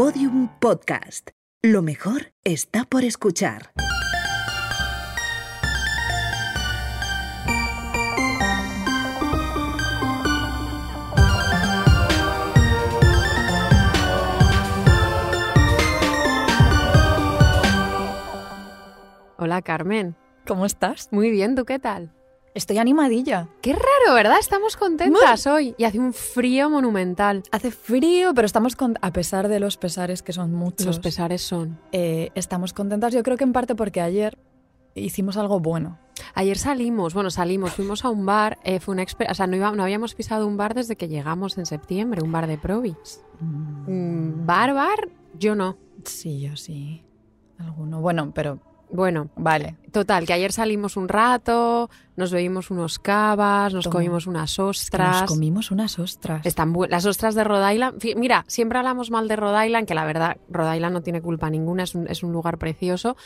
Podium Podcast. Lo mejor está por escuchar. Hola Carmen, ¿Cómo estás? muy bien, ¿tú qué tal? Estoy animadilla. Qué raro, ¿verdad? Estamos contentas hoy y hace un frío monumental. Hace frío, pero estamos con... a pesar de los pesares que son muchos. Los pesares son. eh, estamos contentas. Yo creo que en parte porque ayer hicimos algo bueno. Ayer salimos, bueno, salimos, fuimos a un bar, eh, fue una o sea, no, iba- no habíamos pisado un bar desde que llegamos en septiembre, un bar de Provis. Mm, bar, bar, yo no. Sí, yo sí. Alguno. Bueno, pero Bueno, vale. total, que ayer salimos un rato, nos bebimos unos cavas, nos Toma. comimos unas Es que ostras. nos comimos unas ostras. Están las ostras de Rhode Island. Mira, siempre hablamos mal de Rhode Island, que la verdad, Rhode Island no tiene culpa ninguna, es un, es un lugar precioso,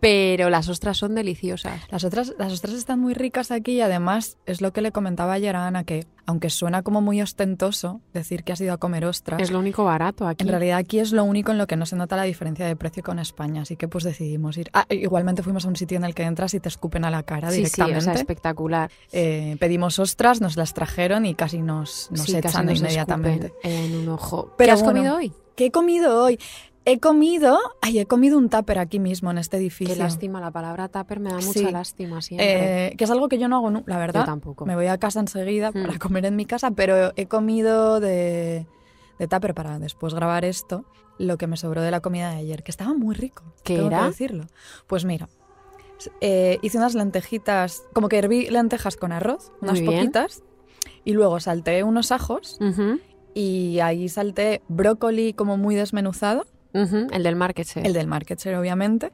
pero las ostras son deliciosas. Las otras, las ostras están muy ricas aquí y además es lo que le comentaba ayer a Ana, que aunque suena como muy ostentoso decir que has ido a comer ostras, Es lo único barato aquí. En realidad aquí es lo único en lo que no se nota la diferencia de precio con España, así que pues decidimos ir. Ah, igualmente fuimos a un sitio en el que entras y te escupen a la cara sí, sí, directamente. o sea, espectacular. Eh, pedimos ostras, nos las trajeron y casi nos, nos Sí, casi echan nos inmediatamente. En un ojo. Pero ¿Qué has bueno, comido hoy? ¿Qué he comido hoy? He comido, ay, he comido un tupper aquí mismo en este edificio. Qué lástima, la palabra tupper me da mucha Sí. lástima siempre. Eh, que es algo que yo no hago, la verdad. Yo tampoco. Me voy a casa enseguida Hmm. para comer en mi casa, pero he comido de, de tupper para después grabar esto, lo que me sobró de la comida de ayer, que estaba muy rico. ¿Qué tengo era? que decirlo. Pues mira, eh, hice unas lentejitas, como que herví lentejas con arroz, unas poquitas, y luego salté unos ajos y ahí salté brócoli como muy desmenuzado, El del market share. el del market share obviamente.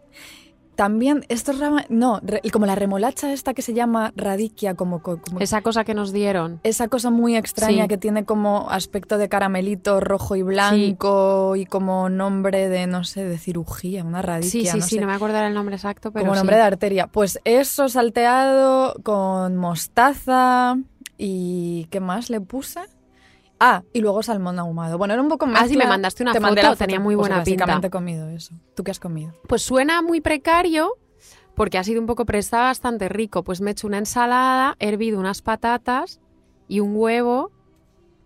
También, estos rama- no, re- como la remolacha esta que se llama radiquia, como, co- como Esa cosa que nos dieron. esa cosa muy extraña Sí. que tiene como aspecto de caramelito rojo y blanco y como nombre de, no sé, de cirugía, una Sí, radiquia, sí, no sí, sé, no me acuerdo el nombre exacto, pero como sí. nombre de arteria. Pues eso salteado con mostaza y ¿qué más le puse? Ah, y luego salmón ahumado. Bueno, era un poco más. Ah, sí, me mandaste una Te foto, la tenía muy Pues buena pinta. básicamente he comido eso. ¿Tú qué has comido? Pues suena muy precario porque ha sido un poco, pero está bastante rico. Pues me he hecho una ensalada, he hervido unas patatas y un huevo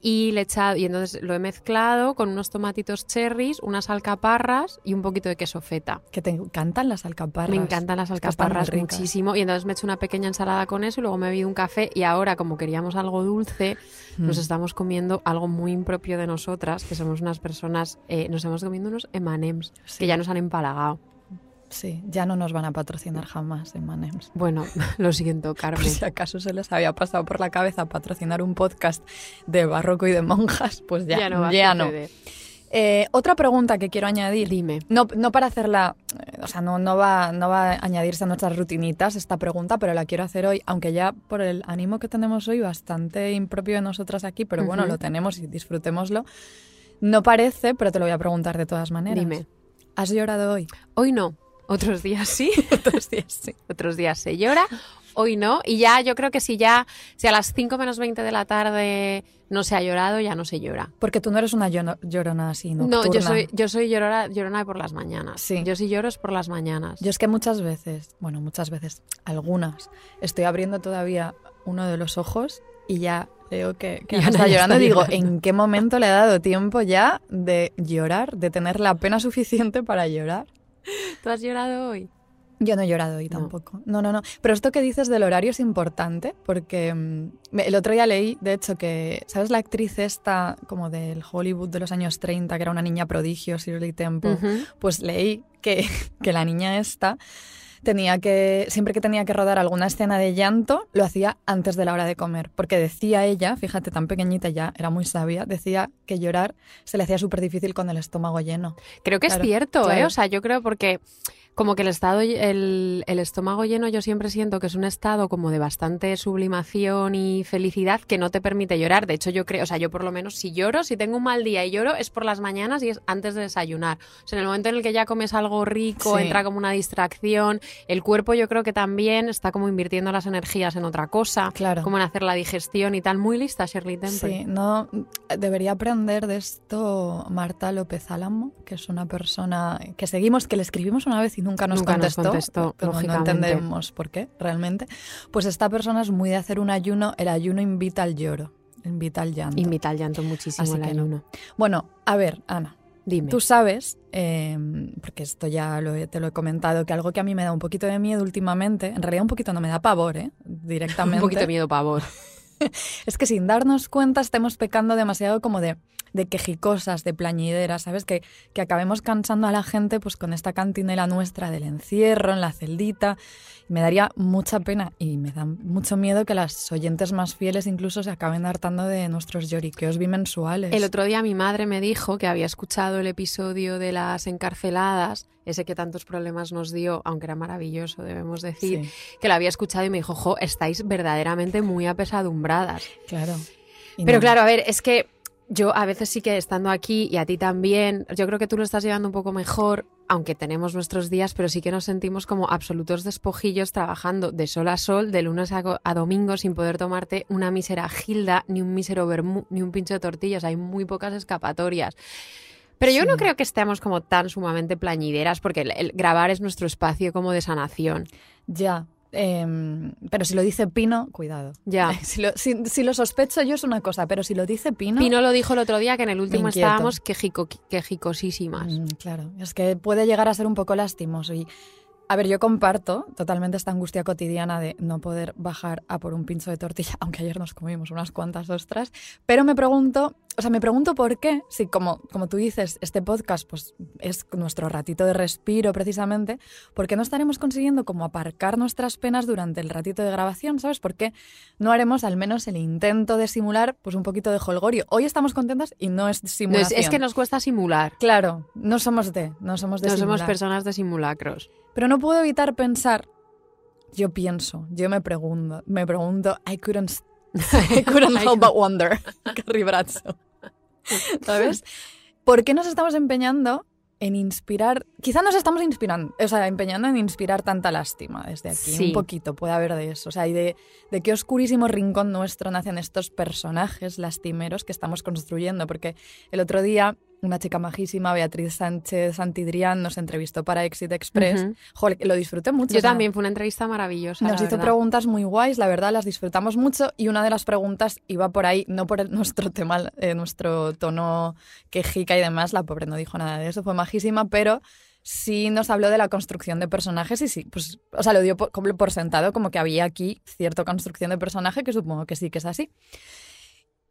y le he echado, y entonces lo he mezclado con unos tomatitos cherries, unas alcaparras y un poquito de queso feta. Que te encantan las alcaparras. Me encantan las alcaparras muchísimo y entonces me he hecho una pequeña ensalada con eso y luego me he bebido un café y ahora como queríamos algo dulce nos Mm. estamos comiendo algo muy impropio de nosotras que somos unas personas eh, nos estamos comiendo unos M&M's Sí. que ya nos han empalagado Sí, ya no nos van a patrocinar jamás en Manems. bueno lo siento Por Carmen si acaso se les había pasado por la cabeza patrocinar un podcast de barroco y de monjas, pues ya, ya no va a no. Eh, otra pregunta que quiero añadir, dime no, no para hacerla, eh, o sea, no, no, va, no va a añadirse a nuestras rutinitas esta pregunta, pero la quiero hacer hoy, aunque ya por el ánimo que tenemos hoy, bastante impropio de nosotras aquí, pero bueno, lo tenemos y disfrutémoslo. No parece, pero te lo voy a preguntar de todas maneras. dime ¿Has llorado hoy? hoy no otros días sí Otros días sí. otros días se llora hoy no y ya yo creo que si ya si a las 5 menos 20 de la tarde no se ha llorado ya no se llora Porque tú no eres una llorona así, nocturna. No, yo soy, yo soy llorona, llorona por las mañanas. Sí. Yo sí lloro es por las mañanas. Yo es que muchas veces, bueno, muchas veces, algunas, estoy abriendo todavía uno de los ojos y ya veo que, está ya llorando está y digo, llorando. ¿en qué momento le ha dado tiempo ya de llorar, de tener la pena suficiente para llorar? ¿Tú has llorado hoy? Yo no he llorado hoy No. tampoco. No, no, no. Pero esto que dices del horario es importante porque mm, el otro día leí, de hecho, que, ¿sabes la actriz esta como del Hollywood de los años 30, que era una niña prodigio, Shirley Temple? Ujú. pues leí que, que la niña esta tenía que, siempre que tenía que rodar alguna escena de llanto, lo hacía antes de la hora de comer. Porque decía ella, fíjate, tan pequeñita ya, era muy sabia, decía que llorar se le hacía súper difícil con el estómago lleno. Creo que Claro, es cierto, ¿eh? O sea, yo creo porque como que el estado, el, el estómago lleno, yo siempre siento que es un estado como de bastante sublimación y felicidad que no te permite llorar. De hecho, yo creo, o sea, yo por lo menos si lloro, si tengo un mal día y lloro, es por las mañanas y es antes de desayunar. O sea, en el momento en el que ya comes algo rico, Sí. entra como una distracción El cuerpo yo creo que también está como invirtiendo las energías en otra cosa, Claro. como en hacer la digestión y tal. Muy lista Shirley Temple. Sí, no debería aprender de esto Marta López Álamo, que es una persona que seguimos, que le escribimos una vez y nunca nos Nunca nos contestó. Como no entendemos por qué, realmente. Pues esta persona es muy de hacer un ayuno. El ayuno invita al lloro, invita al llanto. Invita al llanto muchísimo Así el que no. ayuno. Bueno, a ver, Ana, Dime. Tú sabes, eh, porque esto ya lo he- te lo he comentado, que algo que a mí me da un poquito de miedo últimamente, en realidad un poquito no me da pavor, ¿eh? directamente, un poquito de miedo pavor. es que sin darnos cuenta estemos pecando demasiado como de, quejicosas, de plañideras, ¿sabes? Que, que acabemos cansando a la gente pues con esta cantinela nuestra del encierro, en la celdita. Me daría mucha pena y me da mucho miedo que las oyentes más fieles incluso se acaben hartando de nuestros lloriqueos bimensuales. El otro día mi madre me dijo que había escuchado el episodio de las encarceladas, ese que tantos problemas nos dio, aunque era maravilloso, debemos decir, Sí, que lo había escuchado y me dijo, jo, estáis verdaderamente muy apesadumbradas. claro. Y Pero no. claro, a ver, es que yo a veces sí que estando aquí y a ti también, yo creo que tú lo estás llevando un poco mejor, aunque tenemos nuestros días, pero sí que nos sentimos como absolutos despojillos trabajando de sol a sol, de lunes a, a domingo, sin poder tomarte una mísera gilda, ni un mísero vermú, ni un pincho de tortillas. Hay muy pocas escapatorias. Pero yo Sí. no creo que estemos como tan sumamente plañideras, porque el- el grabar es nuestro espacio como de sanación. Ya. em, pero si lo dice Pino, cuidado. Ya. Si lo, si- si lo sospecho yo es una cosa, pero si lo dice Pino. Pino lo dijo el otro día que en el último estábamos quejico- quejicosísimas. Mm, claro, es que puede llegar a ser un poco lastimoso. Y, a ver, yo comparto totalmente esta angustia cotidiana de no poder bajar a por un pincho de tortilla, aunque ayer nos comimos unas cuantas ostras. Pero me pregunto, o sea, me pregunto por qué, si como, como tú dices, este podcast pues, es nuestro ratito de respiro precisamente, ¿por qué no estaremos consiguiendo como aparcar nuestras penas durante el ratito de grabación? ¿Sabes? ¿Por qué no haremos al menos el intento de simular pues un poquito de holgorio? Hoy estamos contentas y no es No, es, simulación. es que nos cuesta simular. Claro, no somos de, no somos de No somos personas de simulacros. Pero no puedo evitar pensar, yo pienso, yo me pregunto, me pregunto, I couldn't, I couldn't help but wonder, Carrie Bradshaw. ¿Sabes? ¿Por qué nos estamos empeñando en inspirar? Quizá nos estamos inspirando, o sea, empeñando en inspirar tanta lástima desde aquí. Sí. Un poquito puede haber de eso. O sea, y de, de qué oscurísimo rincón nuestro nacen estos personajes lastimeros que estamos construyendo. Porque el otro día una chica majísima, Beatriz Sánchez Santidrián, nos entrevistó para Exit Express. Joder, lo disfruté mucho. Yo o sea, también, fue una entrevista maravillosa. Nos hizo verdad. preguntas muy guays, la verdad, las disfrutamos mucho y una de las preguntas iba por ahí, no por el- nuestro tema, eh, nuestro tono quejica y demás, la pobre no dijo nada de eso, fue majísima, pero sí nos habló de la construcción de personajes y sí, pues, o sea, lo dio por, como por sentado como que había aquí cierta construcción de personaje, que supongo que sí que es así.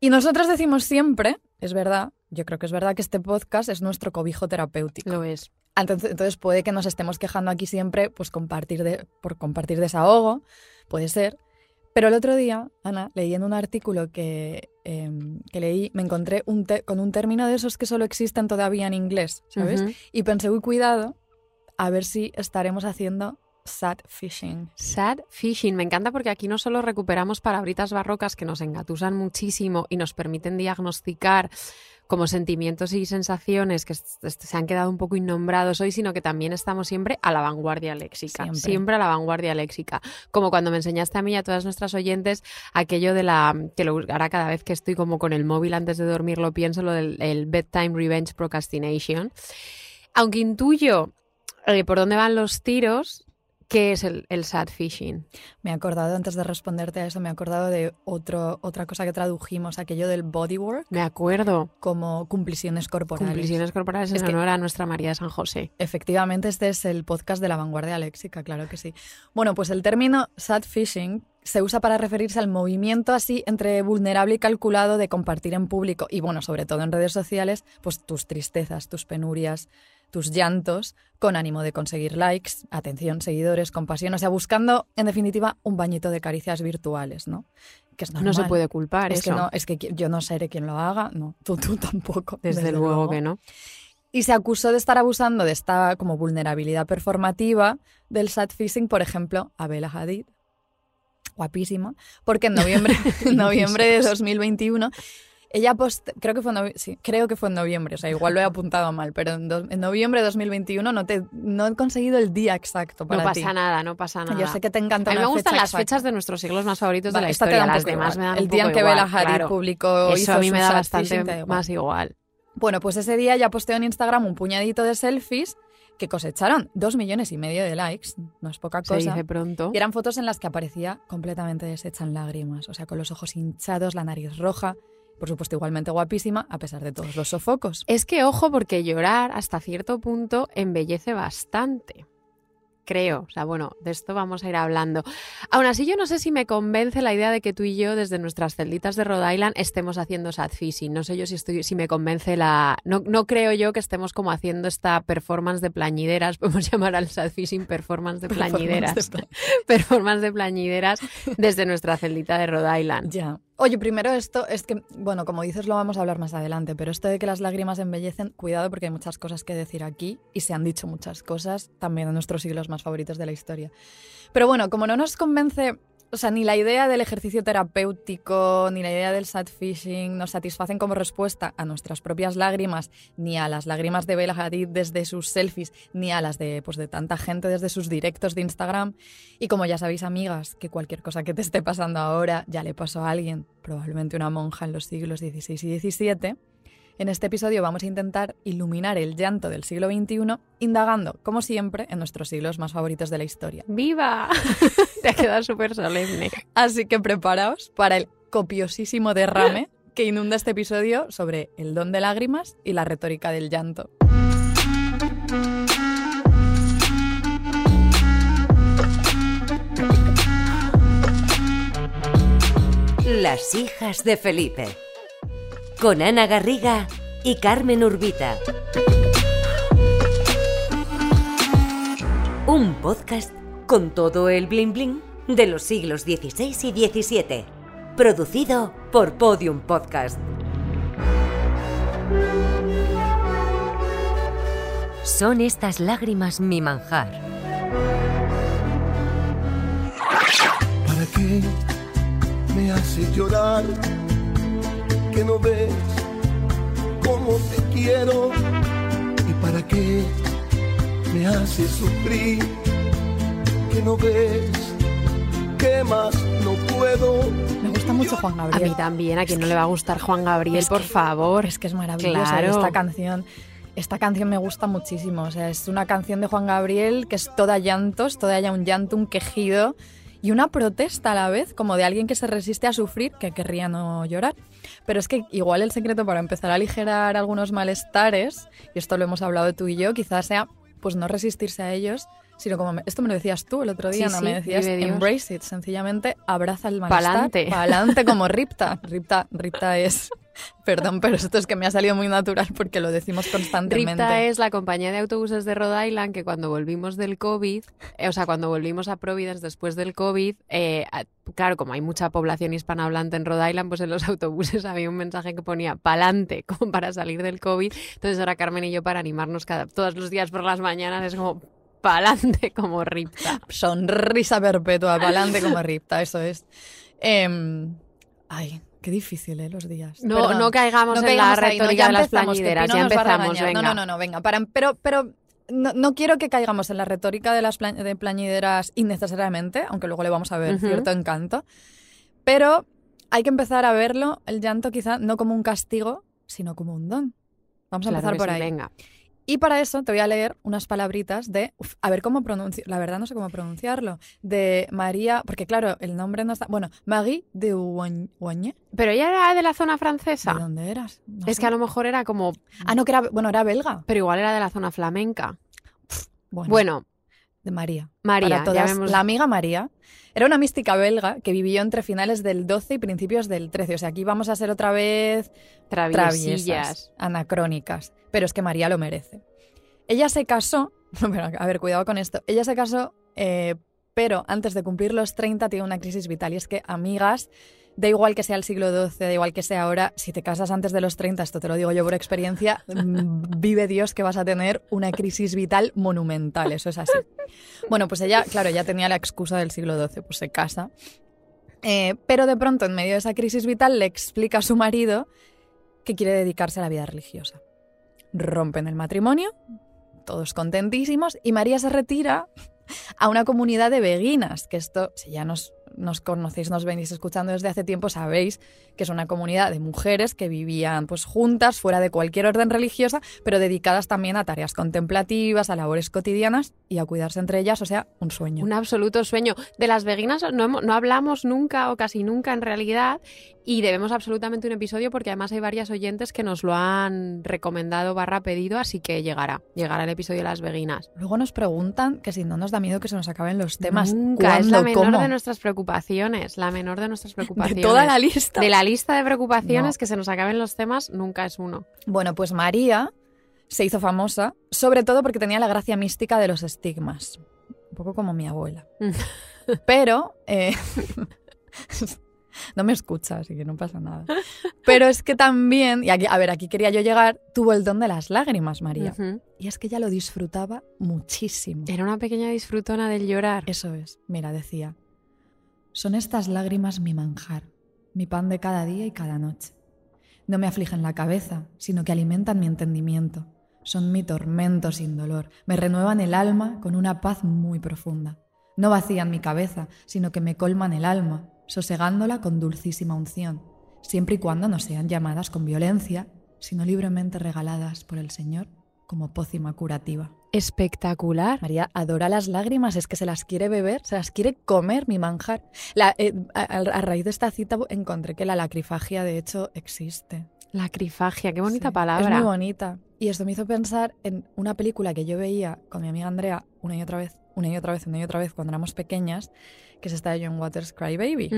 Y nosotros decimos siempre, es verdad, yo creo que es verdad que este podcast es nuestro cobijo terapéutico. Lo es. Entonces, entonces puede que nos estemos quejando aquí siempre pues compartir de, por compartir desahogo, puede ser. Pero el otro día, Ana, leyendo un artículo que, eh, que leí, me encontré un con un término de esos que solo existen todavía en inglés, ¿sabes? Y pensé, uy, cuidado, a ver si estaremos haciendo sad fishing. Sad fishing. Me encanta porque aquí no solo recuperamos palabritas barrocas que nos engatusan muchísimo y nos permiten diagnosticar como sentimientos y sensaciones que se han quedado un poco innombrados hoy, sino que también estamos siempre a la vanguardia léxica. Siempre. Siempre, a la vanguardia léxica. Como cuando me enseñaste a mí y a todas nuestras oyentes aquello de la. que lo, ahora cada vez que estoy como con el móvil antes de dormir lo pienso, lo del el bedtime revenge procrastination. Aunque intuyo eh, por dónde van los tiros, ¿qué es el, el sad fishing? Me he acordado, antes de responderte a eso, me he acordado de otro, otra cosa que tradujimos, aquello del bodywork, Me acuerdo. como cumpliciones corporales. Cumpliciones corporales en Es que- honor a nuestra María de San José. Efectivamente, este es el podcast de la vanguardia léxica, claro que sí. Bueno, pues el término sad fishing se usa para referirse al movimiento así entre vulnerable y calculado de compartir en público y, bueno, sobre todo en redes sociales, pues tus tristezas, tus penurias, tus llantos, con ánimo de conseguir likes, atención, seguidores, compasión, o sea, buscando, en definitiva, un bañito de caricias virtuales, ¿no? Que es No se puede culpar Es eso. que no, es que yo no seré quien lo haga, no, tú, tú tampoco. desde, luego, que no. Y se acusó de estar abusando de esta como vulnerabilidad performativa del sad fishing, por ejemplo, a Bella Hadid, guapísima, porque en noviembre, en noviembre de 2021 Ella post creo que fue en sí, creo que fue en noviembre, o sea, igual lo he apuntado mal, pero en, do- en noviembre de 2021 no te no he conseguido el día exacto para no ti. pasa nada, no pasa nada. Yo sé que te encanta a mí me gustan fecha las exacta. fechas de nuestros siglos más favoritos Vale, de la historia. Las demás igual. me dan El día en que Bella igual, Hadid claro. publicó Eso hizo a mí me da bastante igual. más igual. Bueno, pues ese día ya posteó en Instagram un puñadito de selfies que cosecharon dos millones y medio de likes, no es poca Se cosa. dice pronto. Y eran fotos en las que aparecía completamente deshecha en lágrimas, o sea, con los ojos hinchados, la nariz roja, por supuesto igualmente guapísima, a pesar de todos los sofocos. Es que ojo, porque llorar hasta cierto punto embellece bastante. Creo, o sea, bueno, de esto vamos a ir hablando. Aún así, yo no sé si me convence la idea de que tú y yo, desde nuestras celditas de Rhode Island, estemos haciendo sad fishing. No sé yo si, estoy, si me convence la. No, no creo yo que estemos como haciendo esta performance de plañideras. Podemos llamar al sad fishing performance de plañideras. Performance de plañideras desde nuestra celdita de Rhode Island. Ya. Oye, primero esto es que, bueno, como dices, lo vamos a hablar más adelante, pero esto de que las lágrimas embellecen, cuidado porque hay muchas cosas que decir aquí y se han dicho muchas cosas también en nuestros siglos más favoritos de la historia. Pero bueno, como no nos convence, o sea, ni la idea del ejercicio terapéutico, ni la idea del sad fishing nos satisfacen como respuesta a nuestras propias lágrimas, ni a las lágrimas de Bella Hadid desde sus selfies, ni a las de, pues, de tanta gente desde sus directos de Instagram. Y como ya sabéis, amigas, que cualquier cosa que te esté pasando ahora ya le pasó a alguien, probablemente una monja en los siglos XVI y XVII, en este episodio vamos a intentar iluminar el llanto del siglo XXI, indagando, como siempre, en nuestros siglos más favoritos de la historia. ¡Viva! Te ha quedado súper solemne. Así que preparaos para el copiosísimo derrame que inunda este episodio sobre el don de lágrimas y la retórica del llanto. Las hijas de Felipe. Con Ana Garriga y Carmen Urbita. Un podcast con todo el bling bling de los siglos XVI y XVII. Producido por Podium Podcast. Son estas lágrimas mi manjar. ¿Para qué me haces llorar? Que no ves cómo te quiero. ¿Y para qué me haces sufrir? Que no ves que más no puedo. Me gusta mucho Juan A Gabriel. mí también, a quien no le va a gustar Juan Gabriel, Es por que- favor. Es que es maravillosa Claro. esta canción. Esta canción me gusta muchísimo. O sea, es una canción de Juan Gabriel que es toda llantos, toda ya un llanto, un quejido y una protesta a la vez, como de alguien que se resiste a sufrir, que querría no llorar. Pero es que igual el secreto para empezar a aligerar algunos malestares, y esto lo hemos hablado tú y yo, quizás sea pues no resistirse a ellos, sino como me- esto me lo decías tú el otro día, Sí, ¿no? sí, me decías embrace it, sencillamente abraza el malestar, Pa'lante. pa'lante como Ripta. Ripta, Ripta es Perdón, pero esto es que me ha salido muy natural porque lo decimos constantemente. Ripta es la compañía de autobuses de Rhode Island que cuando volvimos del COVID, eh, o sea, cuando volvimos a Providence después del COVID, eh, claro, como hay mucha población hispanohablante en Rhode Island, pues en los autobuses había un mensaje que ponía pa'lante, como para salir del COVID. Entonces ahora Carmen y yo para animarnos cada, todos los días por las mañanas es como pa'lante como Ripta. Sonrisa perpetua, pa'lante como Ripta, eso es. Em, ay, qué difícil, ¿eh? Los días. No, Perdón. no caigamos No en la ahí, no, retórica ya de las plañideras, ya empezamos, venga. No, no, no, no, venga, para, pero, pero no, no quiero que caigamos en la retórica de las pla- de plañideras innecesariamente, aunque luego le vamos a ver Ujú. cierto encanto. Pero hay que empezar a verlo, el llanto quizá no como un castigo, sino como un don. Vamos a Claro empezar por sí, ahí. Venga. Y para eso te voy a leer unas palabritas de, uf, a ver cómo pronuncio, la verdad no sé cómo pronunciarlo, de María, porque claro, el nombre no está, bueno, Marie de Oigné, Pero ella era de la zona ¿de francesa. dónde eras? No Es sé. que a lo mejor era como, Ah, no, que era, bueno, era belga. pero igual era de la zona flamenca. Bueno, Bueno, de María. María, Para todas, llamemos- la amiga María era una mística belga que vivió entre finales del 12 y principios del 13. O sea, aquí vamos a ser otra vez traviesillas. traviesas, anacrónicas, pero es que María lo merece. Ella se casó, pero a ver, cuidado con esto, ella se casó, eh, pero antes de cumplir los 30 tiene una crisis vital y es que, amigas, da igual que sea el siglo XII, da igual que sea ahora, si te casas antes de los 30, esto te lo digo yo por experiencia, mm, vive Dios que vas a tener una crisis vital monumental, eso es así. Bueno, pues ella, claro, ya tenía la excusa del siglo XII, pues se casa. Eh, pero de pronto, en medio de esa crisis vital, le explica a su marido que quiere dedicarse a la vida religiosa. Rompen el matrimonio, todos contentísimos, y María se retira a una comunidad de beguinas, que esto, si ya nos, nos conocéis, nos venís escuchando desde hace tiempo, sabéis que es una comunidad de mujeres que vivían pues juntas, fuera de cualquier orden religiosa, pero dedicadas también a tareas contemplativas, a labores cotidianas y a cuidarse entre ellas, o sea, un sueño. Un absoluto sueño. De las beguinas no, no hablamos nunca o casi nunca en realidad y debemos absolutamente un episodio porque además hay varias oyentes que nos lo han recomendado barra pedido, así que llegará, llegará el episodio de las beguinas. Luego nos preguntan que si no nos da miedo que se nos acaben los temas. Nunca, es la menor ¿Cómo? de nuestras preocupaciones, la menor de nuestras De preocupaciones. toda la lista. De la lista de preocupaciones No. que se nos acaben los temas, nunca es uno. Bueno, pues María se hizo famosa, sobre todo porque tenía la gracia mística de los estigmas. Un poco como mi abuela. Pero. eh, no me escucha, así que no pasa nada. Pero es que también, y aquí, a ver, aquí quería yo llegar, tuvo el don de las lágrimas, María. Y es que ella lo disfrutaba muchísimo. Era una pequeña disfrutona del llorar. Eso es, mira, decía, son estas lágrimas mi manjar, mi pan de cada día y cada noche. No me afligen la cabeza, sino que alimentan mi entendimiento. Son mi tormento sin dolor, me renuevan el alma con una paz muy profunda. No vacían mi cabeza, sino que me colman el alma, sosegándola con dulcísima unción, siempre y cuando no sean llamadas con violencia, sino libremente regaladas por el Señor como pócima curativa. Espectacular. María adora las lágrimas, es que se las quiere beber, se las quiere comer, mi manjar. La- eh, a, a raíz de esta cita encontré que la lacrifagia, de hecho, existe. Lacrifagia, qué bonita Sí, palabra. Es muy bonita. Y esto me hizo pensar en una película que yo veía con mi amiga Andrea una y otra vez, una y otra vez, una y otra vez cuando éramos pequeñas, que es esta de John Waters Cry Baby.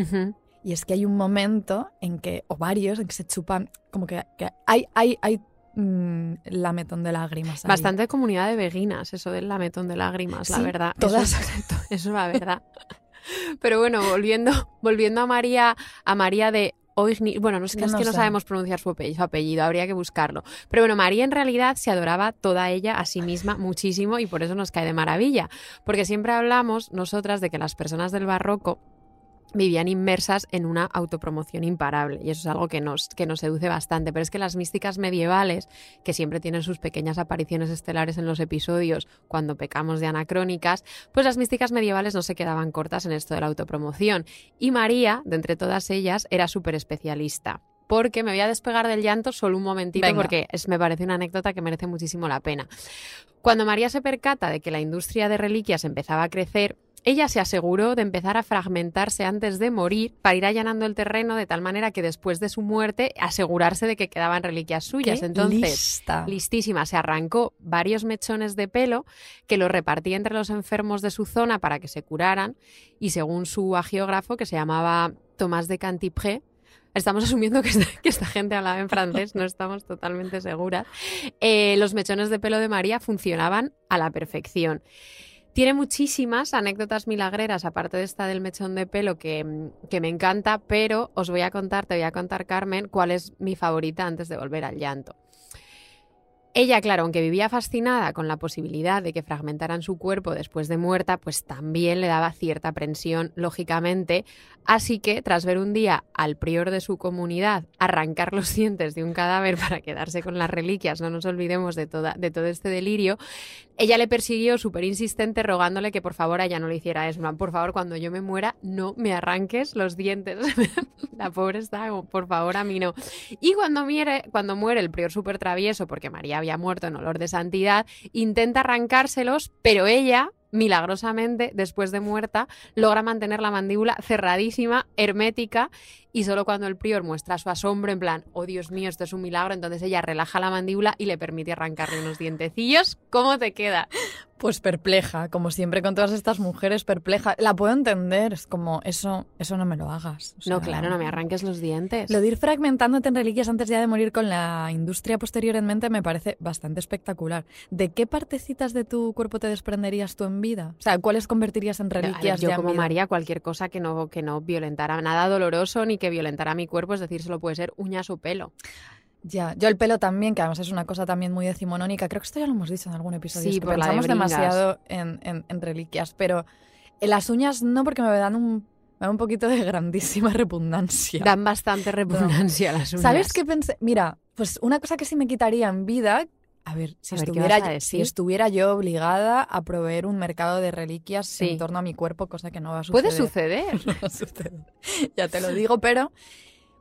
Y es que hay un momento en que, o varios, en que se chupan, como que, que hay, hay, hay mm, lametón de lágrimas. ahí. Bastante comunidad de beguinas, eso del lametón de lágrimas, la verdad. todas. Eso, es- eso es la verdad. Pero bueno, volviendo, volviendo a María, a María de Oigni, bueno, no, es que que, es no que no sabemos pronunciar su apellido, su apellido, habría que buscarlo. Pero bueno, María en realidad se adoraba toda ella a sí misma muchísimo y por eso nos cae de maravilla. Porque siempre hablamos nosotras de que las personas del barroco vivían inmersas en una autopromoción imparable y eso es algo que nos, que nos seduce bastante. Pero es que las místicas medievales, que siempre tienen sus pequeñas apariciones estelares en los episodios cuando pecamos de anacrónicas, pues las místicas medievales no se quedaban cortas en esto de la autopromoción. Y María, de entre todas ellas, era súper especialista. Porque me voy a despegar del llanto solo un momentito Venga. porque es, me parece una anécdota que merece muchísimo la pena. Cuando María se percata de que la industria de reliquias empezaba a crecer, ella se aseguró de empezar a fragmentarse antes de morir para ir allanando el terreno de tal manera que después de su muerte asegurarse de que quedaban reliquias suyas. ¡Qué Entonces, lista! listísima, se arrancó varios mechones de pelo que los repartía entre los enfermos de su zona para que se curaran y según su agiógrafo, que se llamaba Tomás de Cantipré, Estamos asumiendo que esta, que esta gente hablaba en francés, no estamos totalmente seguras. Eh, los mechones de pelo de María funcionaban a la perfección. Tiene muchísimas anécdotas milagreras, aparte de esta del mechón de pelo que, mm, que me encanta, pero os voy a contar, te voy a contar, Carmen, cuál es mi favorita antes de volver al llanto. Ella, claro, aunque vivía fascinada con la posibilidad de que fragmentaran su cuerpo después de muerta, pues también le daba cierta aprensión, lógicamente. Así que, tras ver un día al prior de su comunidad arrancar los dientes de un cadáver para quedarse con las reliquias, no nos olvidemos de, toda, de todo este delirio, ella le persiguió súper insistente rogándole que por favor ella no le hiciera eso. Por favor, cuando yo me muera, no me arranques los dientes. la pobre está por favor, a mí no. Y cuando muere, cuando muere el prior súper travieso, porque María había muerto en olor de santidad, intenta arrancárselos, pero ella, milagrosamente, después de muerta, logra mantener la mandíbula cerradísima, hermética, y solo cuando el prior muestra su asombro, en plan, oh Dios mío, esto es un milagro, entonces ella relaja la mandíbula y le permite arrancarle unos dientecillos. ¿Cómo te queda? Pues perpleja, como siempre con todas estas mujeres, perpleja. La puedo entender, es como, eso, eso no me lo hagas. o No, claro, no me arranques los dientes. Lo de ir fragmentándote en reliquias antes ya de morir con la industria posterior en mente me parece bastante espectacular. ¿De qué partecitas de tu cuerpo te desprenderías tú en vida? O sea, ¿cuáles convertirías en reliquias yo ya en como vida? María, cualquier cosa que no, que no violentara nada doloroso ni que violentara mi cuerpo, es decir, solo puede ser uñas o pelo. Ya, yo el pelo también, que además es una cosa también muy decimonónica. Creo que esto ya lo hemos dicho en algún episodio. Sí, es que de pensamos bringas. demasiado en, en- en reliquias, pero en las uñas no, porque me dan un Me da un poquito de grandísima repugnancia. Dan bastante repugnancia las uñas. ¿Sabes qué pensé? Mira, pues una cosa que sí me quitaría en vida, a ver, si, A ver, ¿qué estuviera, vas a si decir? estuviera yo obligada a proveer un mercado de reliquias Sí. en torno a mi cuerpo, cosa que no va a suceder. Puede suceder. No va a suceder. ya te lo digo, pero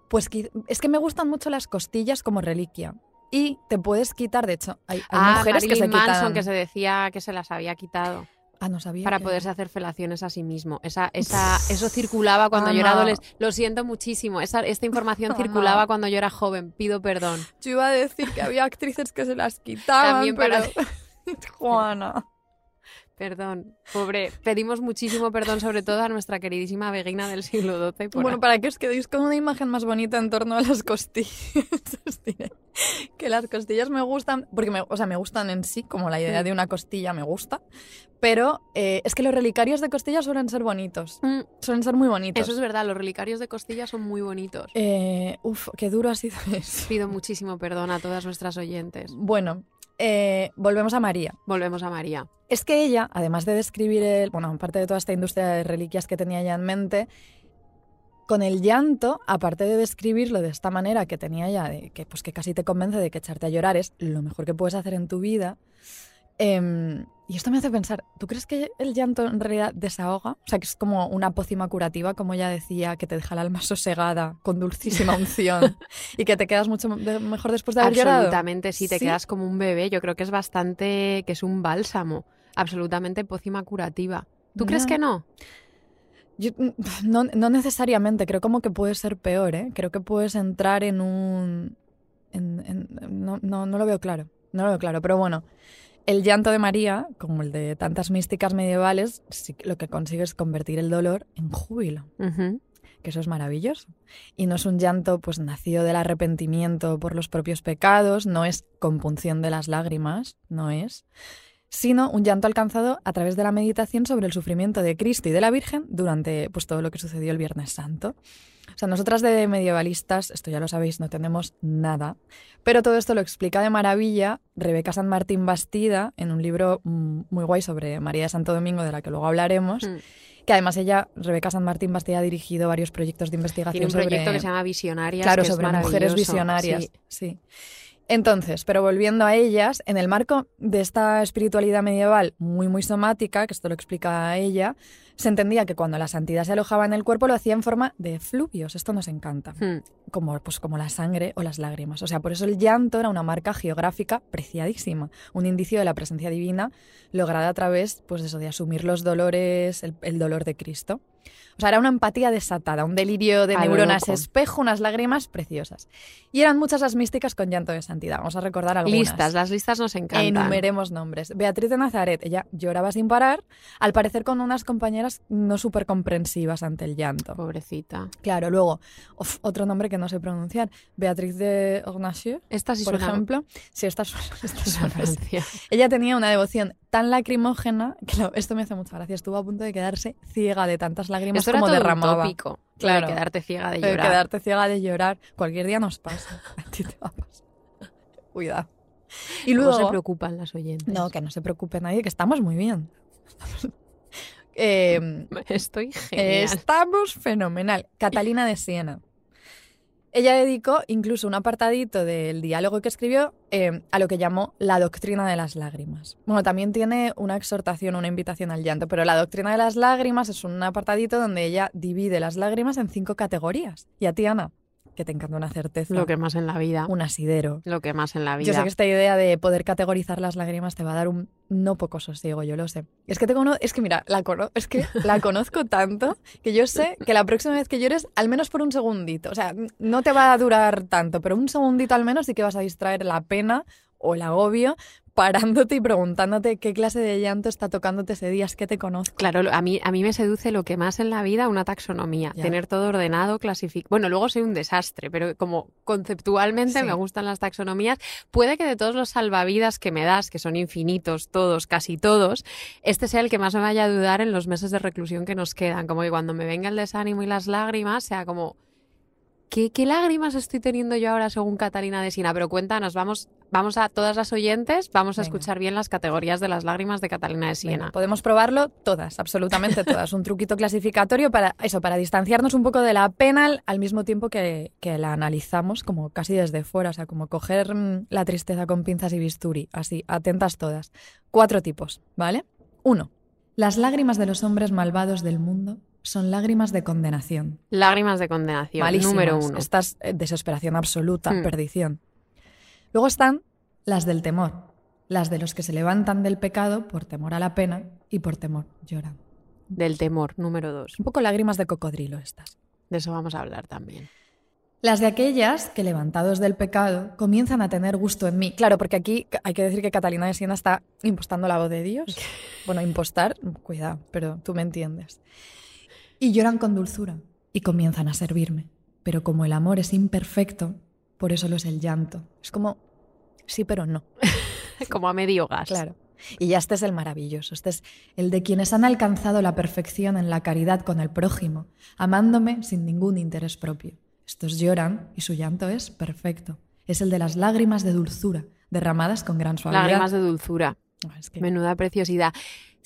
pues es que me gustan mucho las costillas como reliquia. Y te puedes quitar, de hecho, hay, hay ah, mujeres que se quitan... Manson que se decía que se las había quitado Ah, no sabía. para que- poderse hacer felaciones a sí mismo. Esa, esa, eso circulaba cuando yo era adolescente. Lo siento muchísimo. Esa, esta información circulaba cuando yo era joven. Pido perdón. Yo iba a decir que había actrices que se las quitaban, También pero... para- Juana. Perdón, pobre. Pedimos muchísimo perdón, sobre todo a nuestra queridísima vegina del siglo XII. por Bueno, para que os quedéis con una imagen más bonita en torno a las costillas, os diré que las costillas me gustan, porque me, o sea, me gustan en sí, como la idea Mm. de una costilla me gusta, pero eh, es que los relicarios de costillas suelen ser bonitos, Mm, suelen ser muy bonitos. Eso es verdad, los relicarios de costilla son muy bonitos. Eh, uf, qué duro ha sido eso. Pido muchísimo perdón a todas nuestras oyentes. Bueno, eh, volvemos a María. Volvemos a María. Es que ella, además de describir el, bueno, aparte de toda esta industria de reliquias que tenía ella en mente, con el llanto, aparte de describirlo de esta manera que tenía ella, de que, pues, que casi te convence de que echarte a llorar es lo mejor que puedes hacer en tu vida. em, y esto me hace pensar, ¿tú crees que el llanto en realidad desahoga? O sea, que es como una pócima curativa, como ella decía, que te deja el alma sosegada, con dulcísima unción, y que te quedas mucho de- mejor después de haber llorado. Absolutamente, sí, te ¿Sí? quedas como un bebé. Yo creo que es bastante, que es un bálsamo. Absolutamente pócima curativa. ¿Tú crees Ya. que no? Yo, no, no necesariamente, creo como que puede ser peor, ¿eh? Creo que puedes entrar en un... en- en- no, no, no lo veo claro, no lo veo claro, pero bueno, el llanto de María, como el de tantas místicas medievales, lo que consigue es convertir el dolor en júbilo, Ujú. que eso es maravilloso. Y no es un llanto pues nacido del arrepentimiento por los propios pecados, no es compunción de las lágrimas, no es, sino un llanto alcanzado a través de la meditación sobre el sufrimiento de Cristo y de la Virgen durante pues, todo lo que sucedió el Viernes Santo. O sea, nosotras de medievalistas, esto ya lo sabéis, no tenemos nada, pero todo esto lo explica de maravilla Rebeca San Martín Bastida en un libro mm, muy guay sobre María de Santo Domingo, de la que luego hablaremos, Mm. que además ella, Rebeca San Martín Bastida, ha dirigido varios proyectos de investigación Tiene un sobre... proyecto que se llama Visionarias. Claro, que es sobre mujeres visionarias. Sí. Sí. Entonces, pero volviendo a ellas, en el marco de esta espiritualidad medieval muy, muy somática, que esto lo explica ella, se entendía que cuando la santidad se alojaba en el cuerpo lo hacía en forma de fluvios. Esto nos encanta, Mm. como, pues, como la sangre o las lágrimas. O sea, por eso el llanto era una marca geográfica preciadísima, un indicio de la presencia divina lograda a través pues, eso, de asumir los dolores, el, el dolor de Cristo. O sea, era una empatía desatada, un delirio de neuronas espejo, unas lágrimas preciosas. Y eran muchas las místicas con llanto de santidad. Vamos a recordar algunas. Listas, las listas nos encantan. Enumeremos nombres. Beatriz de Nazaret, ella lloraba sin parar, al parecer con unas compañeras no súper comprensivas ante el llanto. Pobrecita. Claro, luego, otro nombre que no sé pronunciar, Beatriz de Ornacieux, Esta sí por suena ejemplo. Sí, esta suena- esta suena. Ella tenía una devoción tan lacrimógena lo- esto me hace mucha gracia. Estuvo a punto de quedarse ciega de tantas lágrimas Esto era como todo un derramaba. tópico. Claro. De quedarte ciega de De llorar. quedarte ciega de llorar. Cualquier día nos pasa. A ti te va a pasar. Cuidado. Y Luego luego... se preocupan las oyentes. No, que no se preocupe nadie, que estamos muy bien. Eh, Estoy genial. estamos fenomenal. Catalina de Siena. Ella dedicó incluso un apartadito del diálogo que escribió eh, a lo que llamó la doctrina de las lágrimas. Bueno, también tiene una exhortación, una invitación al llanto, pero la doctrina de las lágrimas es un apartadito donde ella divide las lágrimas en cinco categorías. Y a ti, Ana, que te encanta una certeza, Lo que más en la vida. un asidero. Lo que más en la vida. Yo sé que esta idea de poder categorizar las lágrimas te va a dar un no poco sosiego, yo lo sé. Es que te cono- es que mira, la cono- es que la conozco tanto que yo sé que la próxima vez que llores, al menos por un segundito, o sea, no te va a durar tanto, pero un segundito al menos sí que vas a distraer la pena o el agobio parándote y preguntándote qué clase de llanto está tocándote ese día, es que te conozco. Claro, a mí, a mí me seduce lo que más en la vida, una taxonomía. Ya. Tener todo ordenado, clasificado. Bueno, luego soy un desastre, pero como conceptualmente Sí. me gustan las taxonomías, puede que de todos los salvavidas que me das, que son infinitos, todos, casi todos, este sea el que más me vaya a dudar en los meses de reclusión que nos quedan. Como que cuando me venga el desánimo y las lágrimas, sea como, ¿qué, qué lágrimas estoy teniendo yo ahora según Catalina de Siena? Pero cuéntanos, vamos, vamos a todas las oyentes, vamos a Venga. escuchar bien las categorías de las lágrimas de Catalina de. Venga, podemos probarlo todas, absolutamente todas. Un truquito clasificatorio para eso, para distanciarnos un poco de la pena al- mismo tiempo que, que la analizamos como casi desde fuera, o sea, como coger mm, la tristeza con pinzas y bisturí, así, atentas todas. Cuatro tipos, ¿vale? Uno, las lágrimas de los hombres malvados del mundo son lágrimas de condenación. Lágrimas de condenación, Malísimas. número uno. Estás eh, desesperación absoluta, Hmm. perdición. Luego están las del temor, las de los que se levantan del pecado por temor a la pena y por temor lloran. Del temor, número dos. Un poco lágrimas de cocodrilo estas. De eso vamos a hablar también. Las de aquellas que levantados del pecado comienzan a tener gusto en mí. Claro, porque aquí hay que decir que Catalina de Siena está impostando la voz de Dios. Bueno, impostar, cuidado, pero tú me entiendes. Y lloran con dulzura y comienzan a servirme. Pero como el amor es imperfecto, por eso lo es el llanto. Es como sí, pero no. Como a medio gas. Claro. Y ya este es el maravilloso, este es el de quienes han alcanzado la perfección en la caridad con el prójimo, amándome sin ningún interés propio. Estos lloran y su llanto es perfecto. Es el de las lágrimas de dulzura, derramadas con gran suavidad. Lágrimas de dulzura. Ah, es que- Menuda preciosidad.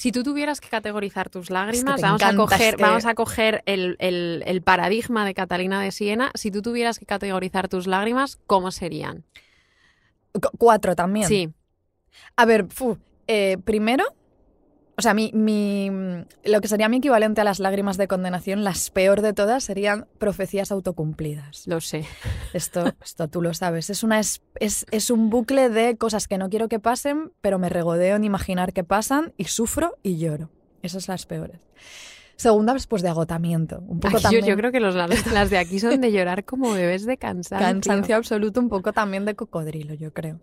Si tú tuvieras que categorizar tus lágrimas, vamos, a coger, es que- vamos a coger el, el- el paradigma de Catalina de Siena. Si tú tuvieras que categorizar tus lágrimas, ¿cómo serían? Cu- Cuatro también. Sí, A ver, fu, eh, primero, o sea, mi, mi- lo que sería mi equivalente a las lágrimas de condenación, las peor de todas, serían profecías autocumplidas. lo sé. Esto, esto tú lo sabes. Es, una, es, es, es un bucle de cosas que no quiero que pasen, pero me regodeo en imaginar que pasan y sufro y lloro. Esas son las peores. Segunda, pues de agotamiento. Un poco Ay, yo, también yo creo que los, las, de aquí son de llorar como bebés de cansancio. cansancio absoluto, un poco también de cocodrilo, yo creo.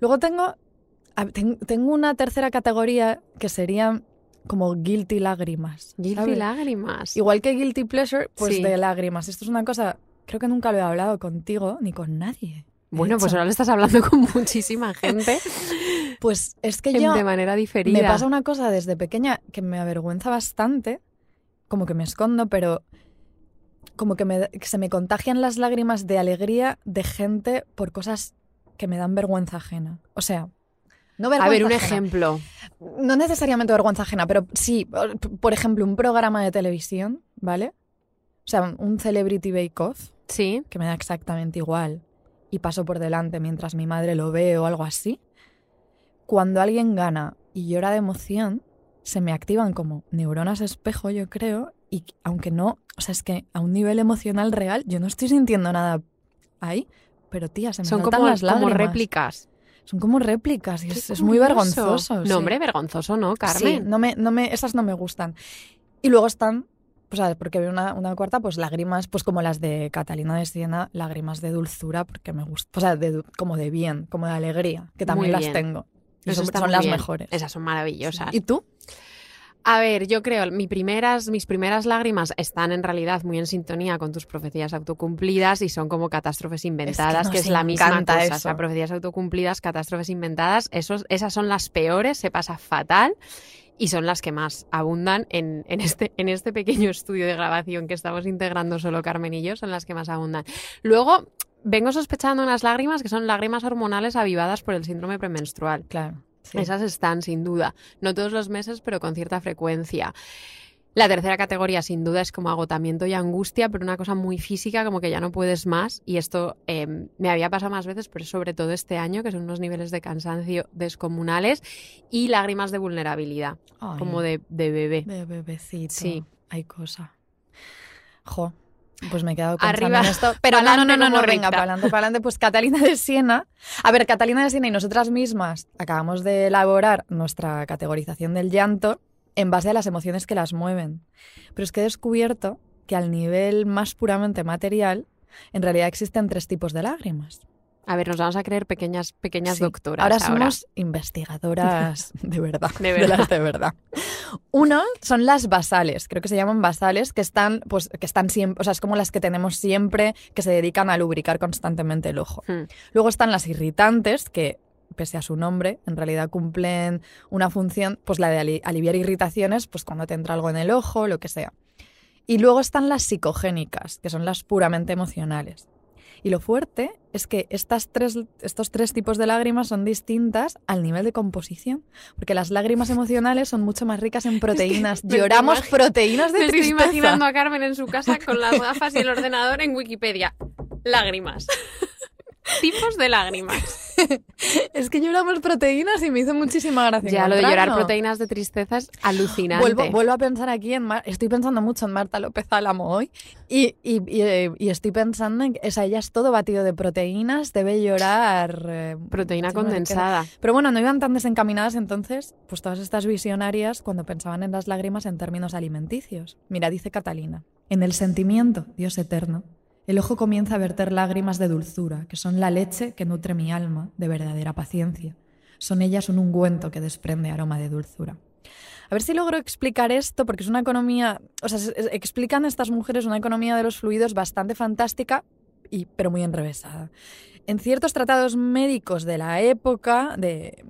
Luego tengo, tengo una tercera categoría que serían como guilty lágrimas. Guilty ¿sabes? lágrimas. Igual que guilty pleasure, pues Sí. de lágrimas. Esto es una cosa, creo que nunca lo he hablado contigo ni con nadie. Bueno, pues ahora lo estás hablando con muchísima gente Pues es que yo de manera diferida. me pasa una cosa desde pequeña que me avergüenza bastante, como que me escondo, pero como que, me- que se me contagian las lágrimas de alegría de gente por cosas que me dan vergüenza ajena. O sea, no vergüenza A ver, un ajena. ejemplo. No necesariamente vergüenza ajena, pero sí, por- ejemplo, un programa de televisión, ¿vale? O sea, un Celebrity Bake Off, Sí. que me da exactamente igual, y paso por delante mientras mi madre lo ve o algo así. Cuando alguien gana y llora de emoción, se me activan como neuronas espejo, yo creo, y aunque no, o sea, es que a un nivel emocional real, yo no estoy sintiendo nada ahí, pero tía, se me Son como, las como lágrimas. réplicas. Son como réplicas y es, es muy vergonzoso. sí. No, hombre, vergonzoso no, Sí, Carmen. no me, no me, esas no me gustan. Y luego están, pues, a ver, porque veo una, una cuarta, pues lágrimas, pues como las de Catalina de Siena, lágrimas de dulzura, porque me gusta, o sea, de du- como de bien, como de alegría, que también las tengo. Y Eso son, las bien. mejores. Esas son maravillosas. ¿Y tú? A ver, yo creo, mi primeras, mis primeras lágrimas están en realidad muy en sintonía con tus profecías autocumplidas y son como catástrofes inventadas, que, nos es la misma cosa. eso. O sea, profecías autocumplidas, catástrofes inventadas, esos, esas son las peores, se pasa fatal y son las que más abundan en, en este, en este pequeño estudio de grabación que estamos integrando solo Carmen y yo, son las que más abundan. Luego, vengo sospechando unas lágrimas que son lágrimas hormonales avivadas por el síndrome premenstrual. Claro. Sí. Esas están, sin duda. No todos los meses, pero con cierta frecuencia. La tercera categoría, sin duda, es como agotamiento y angustia, pero una cosa muy física, como que ya no puedes más. Y esto eh, me había pasado más veces, pero sobre todo este año, que son unos niveles de cansancio descomunales y lágrimas de vulnerabilidad, Ay, como de, de bebé. de bebecito. Sí. Hay cosa. Jo. Pues me he quedado pensando Arriba, en esto. Pero no, no, no, no, venga, para adelante, para adelante. Pues Catalina de Siena. A ver, Catalina de Siena y nosotras mismas acabamos de elaborar nuestra categorización del llanto en base a las emociones que las mueven. Pero es que he descubierto que al nivel más puramente material, en realidad existen tres tipos de lágrimas. A ver, nos vamos a creer pequeñas, pequeñas Sí. doctoras. Ahora somos investigadoras de verdad. De verdad. las de verdad. Uno son las basales, creo que se llaman basales, que están, pues, que están siempre, o sea, es como las que tenemos siempre, que se dedican a lubricar constantemente el ojo. Hmm. Luego están las irritantes, que pese a su nombre, en realidad cumplen una función, pues la de ali- aliviar irritaciones, pues cuando te entra algo en el ojo, lo que sea. Y luego están las psicogénicas, que son las puramente emocionales. Y lo fuerte es que estas tres, estos tres tipos de lágrimas son distintas al nivel de composición, porque las lágrimas emocionales son mucho más ricas en proteínas. Lloramos proteínas de Me estoy imaginando a Carmen en su casa con las gafas y el ordenador en Wikipedia. Lágrimas. Tipos de lágrimas. Es que lloramos proteínas y me hizo muchísima gracia. Ya lo de llorar proteínas de tristeza es alucinante. Vuelvo, vuelvo a pensar aquí en Mar- estoy pensando mucho en Marta López Álamo hoy y, y- y, y estoy pensando en que o sea, ella es todo batido de proteínas, debe llorar eh, Proteína condensada. Pero bueno, no iban tan desencaminadas entonces, pues todas estas visionarias cuando pensaban en las lágrimas en términos alimenticios. Mira, dice Catalina, en el sentimiento, Dios eterno, el ojo comienza a verter lágrimas de dulzura, que son la leche que nutre mi alma de verdadera paciencia. Son ellas un ungüento que desprende aroma de dulzura. A ver si logro explicar esto, porque es una economía, o sea, se- se- explican estas mujeres una economía de los fluidos bastante fantástica, y, pero muy enrevesada. En ciertos tratados médicos de la época, de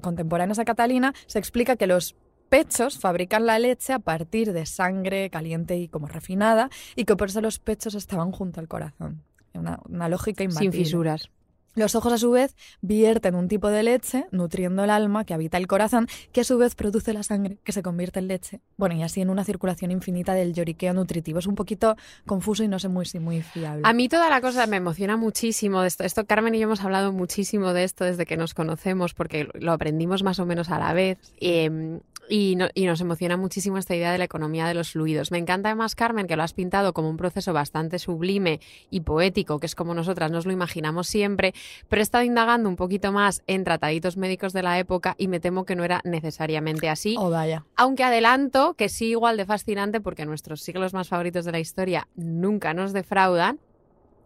contemporáneos a Catalina, se explica que los pechos fabrican la leche a partir de sangre caliente y como refinada, y que por eso los pechos estaban junto al corazón. Una, una lógica Sin imbatible. fisuras. Los ojos, a su vez, vierten un tipo de leche, nutriendo el alma que habita el corazón, que a su vez produce la sangre, que se convierte en leche. Bueno, y así en una circulación infinita del lloriqueo nutritivo. Es un poquito confuso y no sé muy, muy fiable. A mí toda la cosa me emociona muchísimo de esto. Esto Carmen y yo hemos hablado muchísimo de esto desde que nos conocemos porque lo aprendimos más o menos a la vez. Eh, y, no- y nos emociona muchísimo esta idea de la economía de los fluidos. Me encanta además, Carmen, que lo has pintado como un proceso bastante sublime y poético, que es como nosotras nos lo imaginamos siempre, pero he estado indagando un poquito más en trataditos médicos de la época y me temo que no era necesariamente así. Oh, vaya. Aunque adelanto que sí igual de fascinante porque nuestros siglos más favoritos de la historia nunca nos defraudan.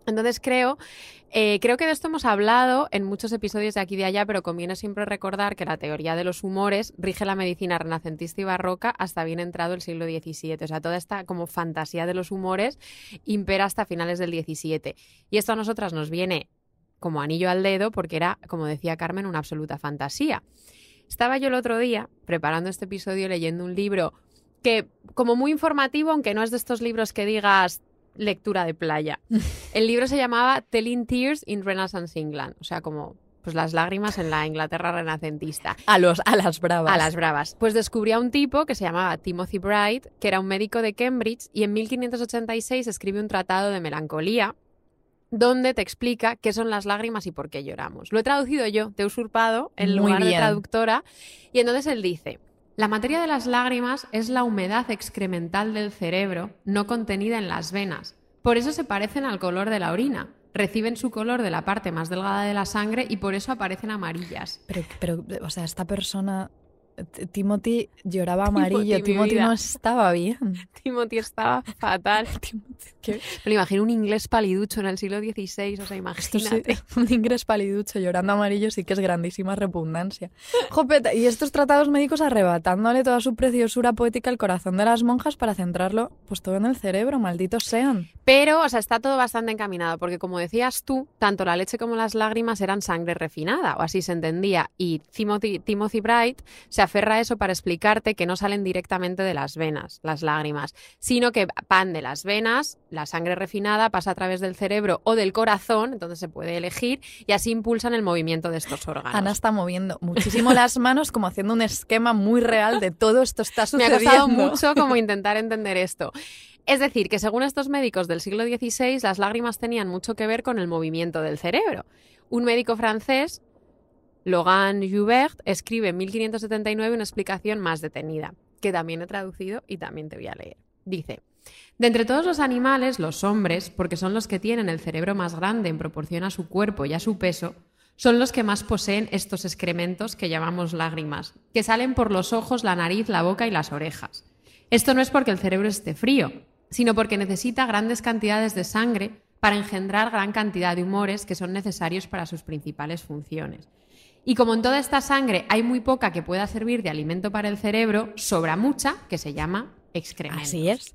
Entonces creo, eh, creo que de esto hemos hablado en muchos episodios de aquí y de allá, pero conviene siempre recordar que la teoría de los humores rige la medicina renacentista y barroca hasta bien entrado el siglo XVII. O sea, toda esta como fantasía de los humores impera hasta finales del XVII. Y esto a nosotras nos viene como anillo al dedo porque era, como decía Carmen, una absoluta fantasía. Estaba yo el otro día preparando este episodio leyendo un libro que como muy informativo, aunque no es de estos libros que digas lectura de playa. El libro se llamaba Telling Tears in Renaissance England, o sea, como pues las lágrimas en la Inglaterra renacentista. A, los, a las bravas. A las bravas. Pues descubrí a un tipo que se llamaba Timothy Bright, que era un médico de Cambridge, y en 1586 escribe un tratado de melancolía donde te explica qué son las lágrimas y por qué lloramos. Lo he traducido yo, te he usurpado en Muy lugar de traductora, y entonces él dice, la materia de las lágrimas es la humedad excremental del cerebro no contenida en las venas. Por eso se parecen al color de la orina. Reciben su color de la parte más delgada de la sangre y por eso aparecen amarillas. Pero, o sea, esta persona, Timothy lloraba amarillo. Timothy no estaba bien. Timothy estaba fatal. Me lo imagino un inglés paliducho en el siglo XVI, o sea, sí, imagínate. un ingres paliducho llorando amarillo sí que es grandísima repugnancia. Jopeta, y estos tratados médicos arrebatándole toda su preciosura poética al corazón de las monjas para centrarlo pues todo en el cerebro, malditos sean. Pero, o sea, está todo bastante encaminado, porque como decías tú, tanto la leche como las lágrimas eran sangre refinada, o así se entendía. Y Timothy, Timothy Bright se aferra a eso para explicarte que no salen directamente de las venas, las lágrimas, sino que van de las venas, la sangre refinada pasa a través del cerebro o del corazón, entonces se puede elegir, y así impulsan el movimiento de estos órganos. Ana está moviendo muchísimo las manos como haciendo un esquema muy real de todo esto está Me ha sucediendo. costado mucho como intentar entender esto. Es decir, que según estos médicos del siglo XVI, las lágrimas tenían mucho que ver con el movimiento del cerebro. Un médico francés, Logan Joubert, escribe en 1579 una explicación más detenida, que también he traducido y también te voy a leer. Dice, de entre todos los animales, los hombres, porque son los que tienen el cerebro más grande en proporción a su cuerpo y a su peso, son los que más poseen estos excrementos que llamamos lágrimas, que salen por los ojos, la nariz, la boca y las orejas. Esto no es porque el cerebro esté frío, sino porque necesita grandes cantidades de sangre para engendrar gran cantidad de humores que son necesarios para sus principales funciones. Y como en toda esta sangre hay muy poca que pueda servir de alimento para el cerebro, sobra mucha que se llama excremento. Así es.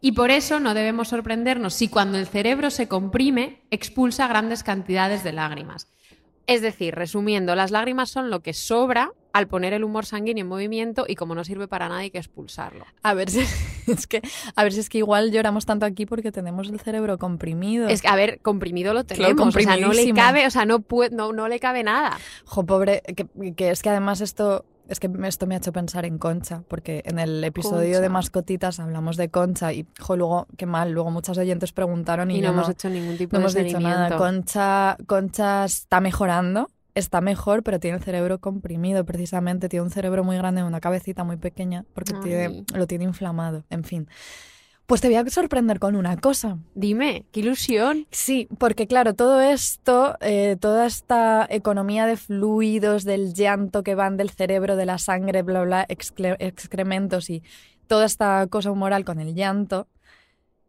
Y por eso no debemos sorprendernos si cuando el cerebro se comprime expulsa grandes cantidades de lágrimas. Es decir, resumiendo, las lágrimas son lo que sobra al poner el humor sanguíneo en movimiento y como no sirve para nada hay que expulsarlo. A ver si es que a ver si es que igual lloramos tanto aquí porque tenemos el cerebro comprimido. Es que, a ver, comprimido lo tenemos, o sea, no le cabe, o sea, no, puede, no, no le cabe nada. Jo, pobre, que, que es que además esto es que esto me ha hecho pensar en Concha, porque en el episodio de mascotitas hablamos de Concha y, jo, luego, qué mal, luego muchos oyentes preguntaron y, Y, no hemos hecho ningún tipo no de hemos dicho nada. seguimiento. Concha, Concha está mejorando, está mejor, pero tiene el cerebro comprimido, precisamente. Tiene un cerebro muy grande, una cabecita muy pequeña, porque tiene, lo tiene inflamado. En fin. Pues te voy a sorprender con una cosa. Dime, qué ilusión. Sí, porque claro, todo esto, eh, toda esta economía de fluidos, del llanto que van del cerebro, de la sangre, bla, bla, excre- excrementos y toda esta cosa humoral con el llanto,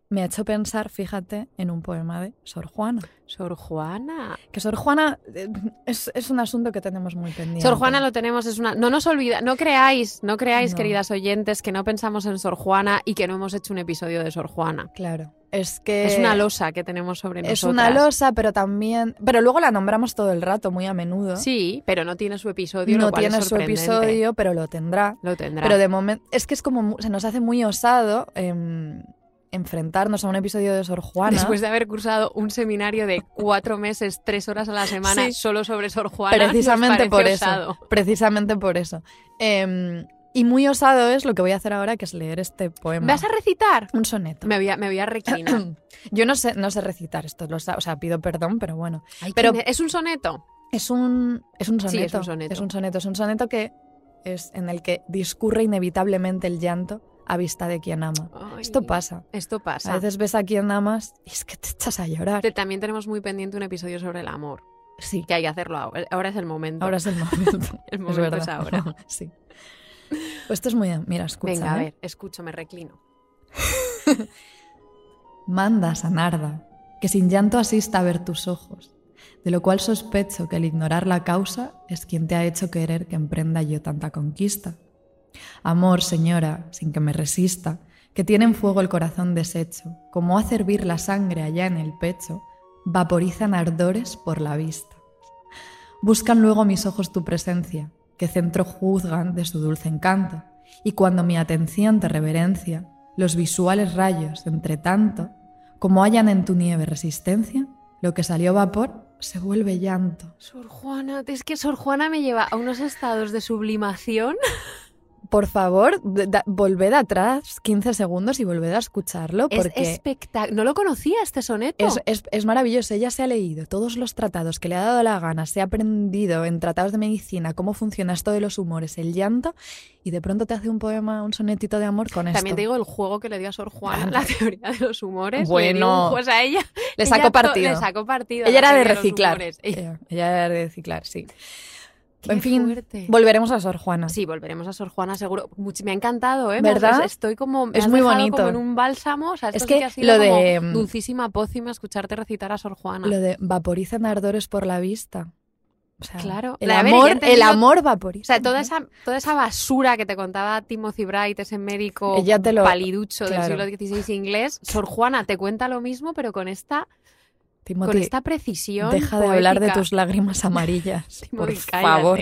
me ha hecho pensar, fíjate, en un poema de Sor Juana. Sor Juana. Que Sor Juana eh, es, es un asunto que tenemos muy pendiente. Sor Juana lo tenemos, es una. No nos olvida, no creáis, no creáis, No. queridas oyentes, que no pensamos en Sor Juana y que no hemos hecho un episodio de Sor Juana. Claro, es que... es una losa que tenemos sobre Es nosotras. una losa, pero también... Pero luego la nombramos todo el rato, muy a menudo. Sí, pero no tiene su episodio. no lo cual es tiene su episodio, pero lo tendrá. Lo tendrá. Pero de momento, es que es como, se nos hace muy osado em, enfrentarnos a un episodio de Sor Juana. Después de haber cursado un seminario de cuatro meses, tres horas a la semana, Sí. solo sobre Sor Juana. precisamente por eso. osado. Precisamente por eso. Em, y muy osado es lo que voy a hacer ahora, que es leer este poema. ¿Me vas a recitar? Un soneto. Me voy a, me voy a reclinar. Yo no sé, no sé recitar esto, lo o sea, pido perdón, pero bueno. Ay, Pero- ¿quién es? ¿Es un soneto? Es un, es un Sí, soneto. es un soneto. Es un soneto. Es un soneto que es en el que discurre inevitablemente el llanto a vista de quien ama. Ay, Esto pasa. Esto pasa. A veces ves a quien amas y es que te echas a llorar. Te- También tenemos muy pendiente un episodio sobre el amor. Sí, Que hay que hacerlo ahora. Ahora es el momento. ahora es el momento. El es ahora. sí. Pues esto es muy... Mira, escucha. Venga, a ¿eh? ver, escucho, me reclino. Manda, Sanarda, que sin llanto asista a ver tus ojos, de lo cual sospecho que el ignorar la causa es quien te ha hecho querer que emprenda yo tanta conquista. Amor, señora, sin que me resista, que tiene en fuego el corazón deshecho, como hace hervir la sangre allá en el pecho, vaporizan ardores por la vista. Buscan luego mis ojos tu presencia, que centro juzgan de su dulce encanto, y cuando mi atención te reverencia, los visuales rayos, entre tanto, como hallan en tu nieve resistencia, lo que salió vapor se vuelve llanto. Sor Juana, es que Sor Juana me lleva a unos estados de sublimación. Por favor, da- volved atrás 15 segundos y volved a escucharlo Es espectacular. No lo conocía este soneto. es, es- es maravilloso. Ella se ha leído todos los tratados que le ha dado la gana, se ha aprendido en tratados de medicina cómo funciona esto de los humores, el llanto, y de pronto te hace un poema, un sonetito de amor con También esto. te digo el juego que le dio a Sor Juana, la teoría de los humores. Bueno. Pues a ella. Le sacó partido. Le sacó partido. Ella la era de reciclar. Ella, ella era de reciclar, sí. Qué en fin, fuerte. volveremos a Sor Juana. Sí, volveremos a Sor Juana, seguro. Much- me ha encantado, ¿eh? ¿Verdad? Estoy como. me Es has muy bonito. como en un bálsamo. O sea, esto Es sí que ha sido lo de, mm, Dulcísima pócima escucharte recitar a Sor Juana. Lo de vaporizan ardores por la vista. O sea, Claro. El ver, amor, el amor O vaporiza. sea, toda esa, toda esa basura que te contaba Timothy Bright, ese médico Ella te lo- paliducho claro. del siglo XVI inglés, Sor Juana te cuenta lo mismo, pero con esta, Timothy, con esta precisión. deja de hablar de tus lágrimas amarillas. por Timothy, cállate. favor.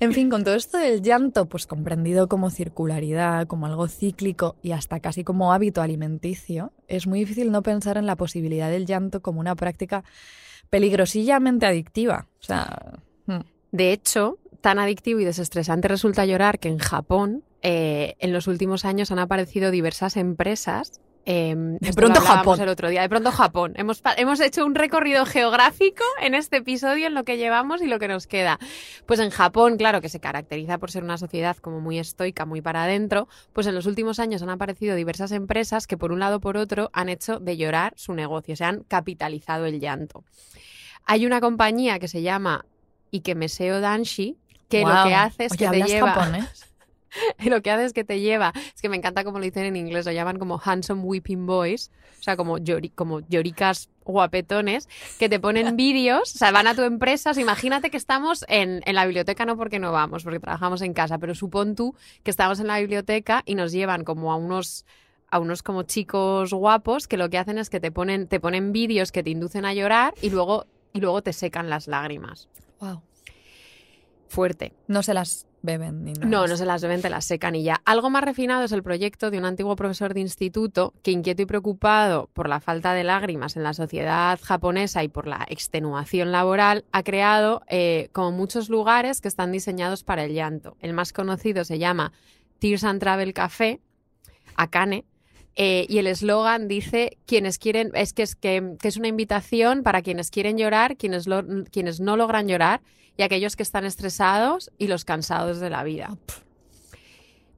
En fin, con todo esto del llanto, pues comprendido como circularidad, como algo cíclico y hasta casi como hábito alimenticio, es muy difícil no pensar en la posibilidad del llanto como una práctica peligrosillamente adictiva. O sea, mm, De hecho, tan adictivo y desestresante resulta llorar que en Japón, eh, en los últimos años han aparecido diversas empresas. Eh, De pronto Japón. El otro día, de pronto Japón. Hemos, hemos hecho un recorrido geográfico en este episodio, en lo que llevamos y lo que nos queda. Pues en Japón, claro, que se caracteriza por ser una sociedad como muy estoica, muy para adentro, pues en los últimos años han aparecido diversas empresas que por un lado o por otro han hecho de llorar su negocio, se han capitalizado el llanto. Hay una compañía que se llama Ikemeseo Danshi, que lo que hace es Oye, que te ¿hablas lleva... japonés? Y lo que hace es que te lleva, es que me encanta como lo dicen en inglés, lo llaman como handsome weeping boys, o sea, como, llori- como lloricas guapetones, que te ponen vídeos, o sea, van a tu empresa, o sea, imagínate que estamos en, en la biblioteca, no porque no vamos, porque trabajamos en casa, pero supón tú que estamos en la biblioteca y nos llevan como a unos a unos como chicos guapos que lo que hacen es que te ponen, te ponen vídeos que te inducen a llorar y luego, y luego te secan las lágrimas. Wow. fuerte. No se las beben ni nada. No, no se las beben, te las secan y ya. Algo más refinado es el proyecto de un antiguo profesor de instituto que, inquieto y preocupado por la falta de lágrimas en la sociedad japonesa y por la extenuación laboral, ha creado eh, como muchos lugares que están diseñados para el llanto. El más conocido se llama Tears and Travel Café, Akane. Eh, y el eslogan dice quienes quieren es que es que, que es una invitación para quienes quieren llorar, quienes lo- quienes no logran llorar y aquellos que están estresados y los cansados de la vida.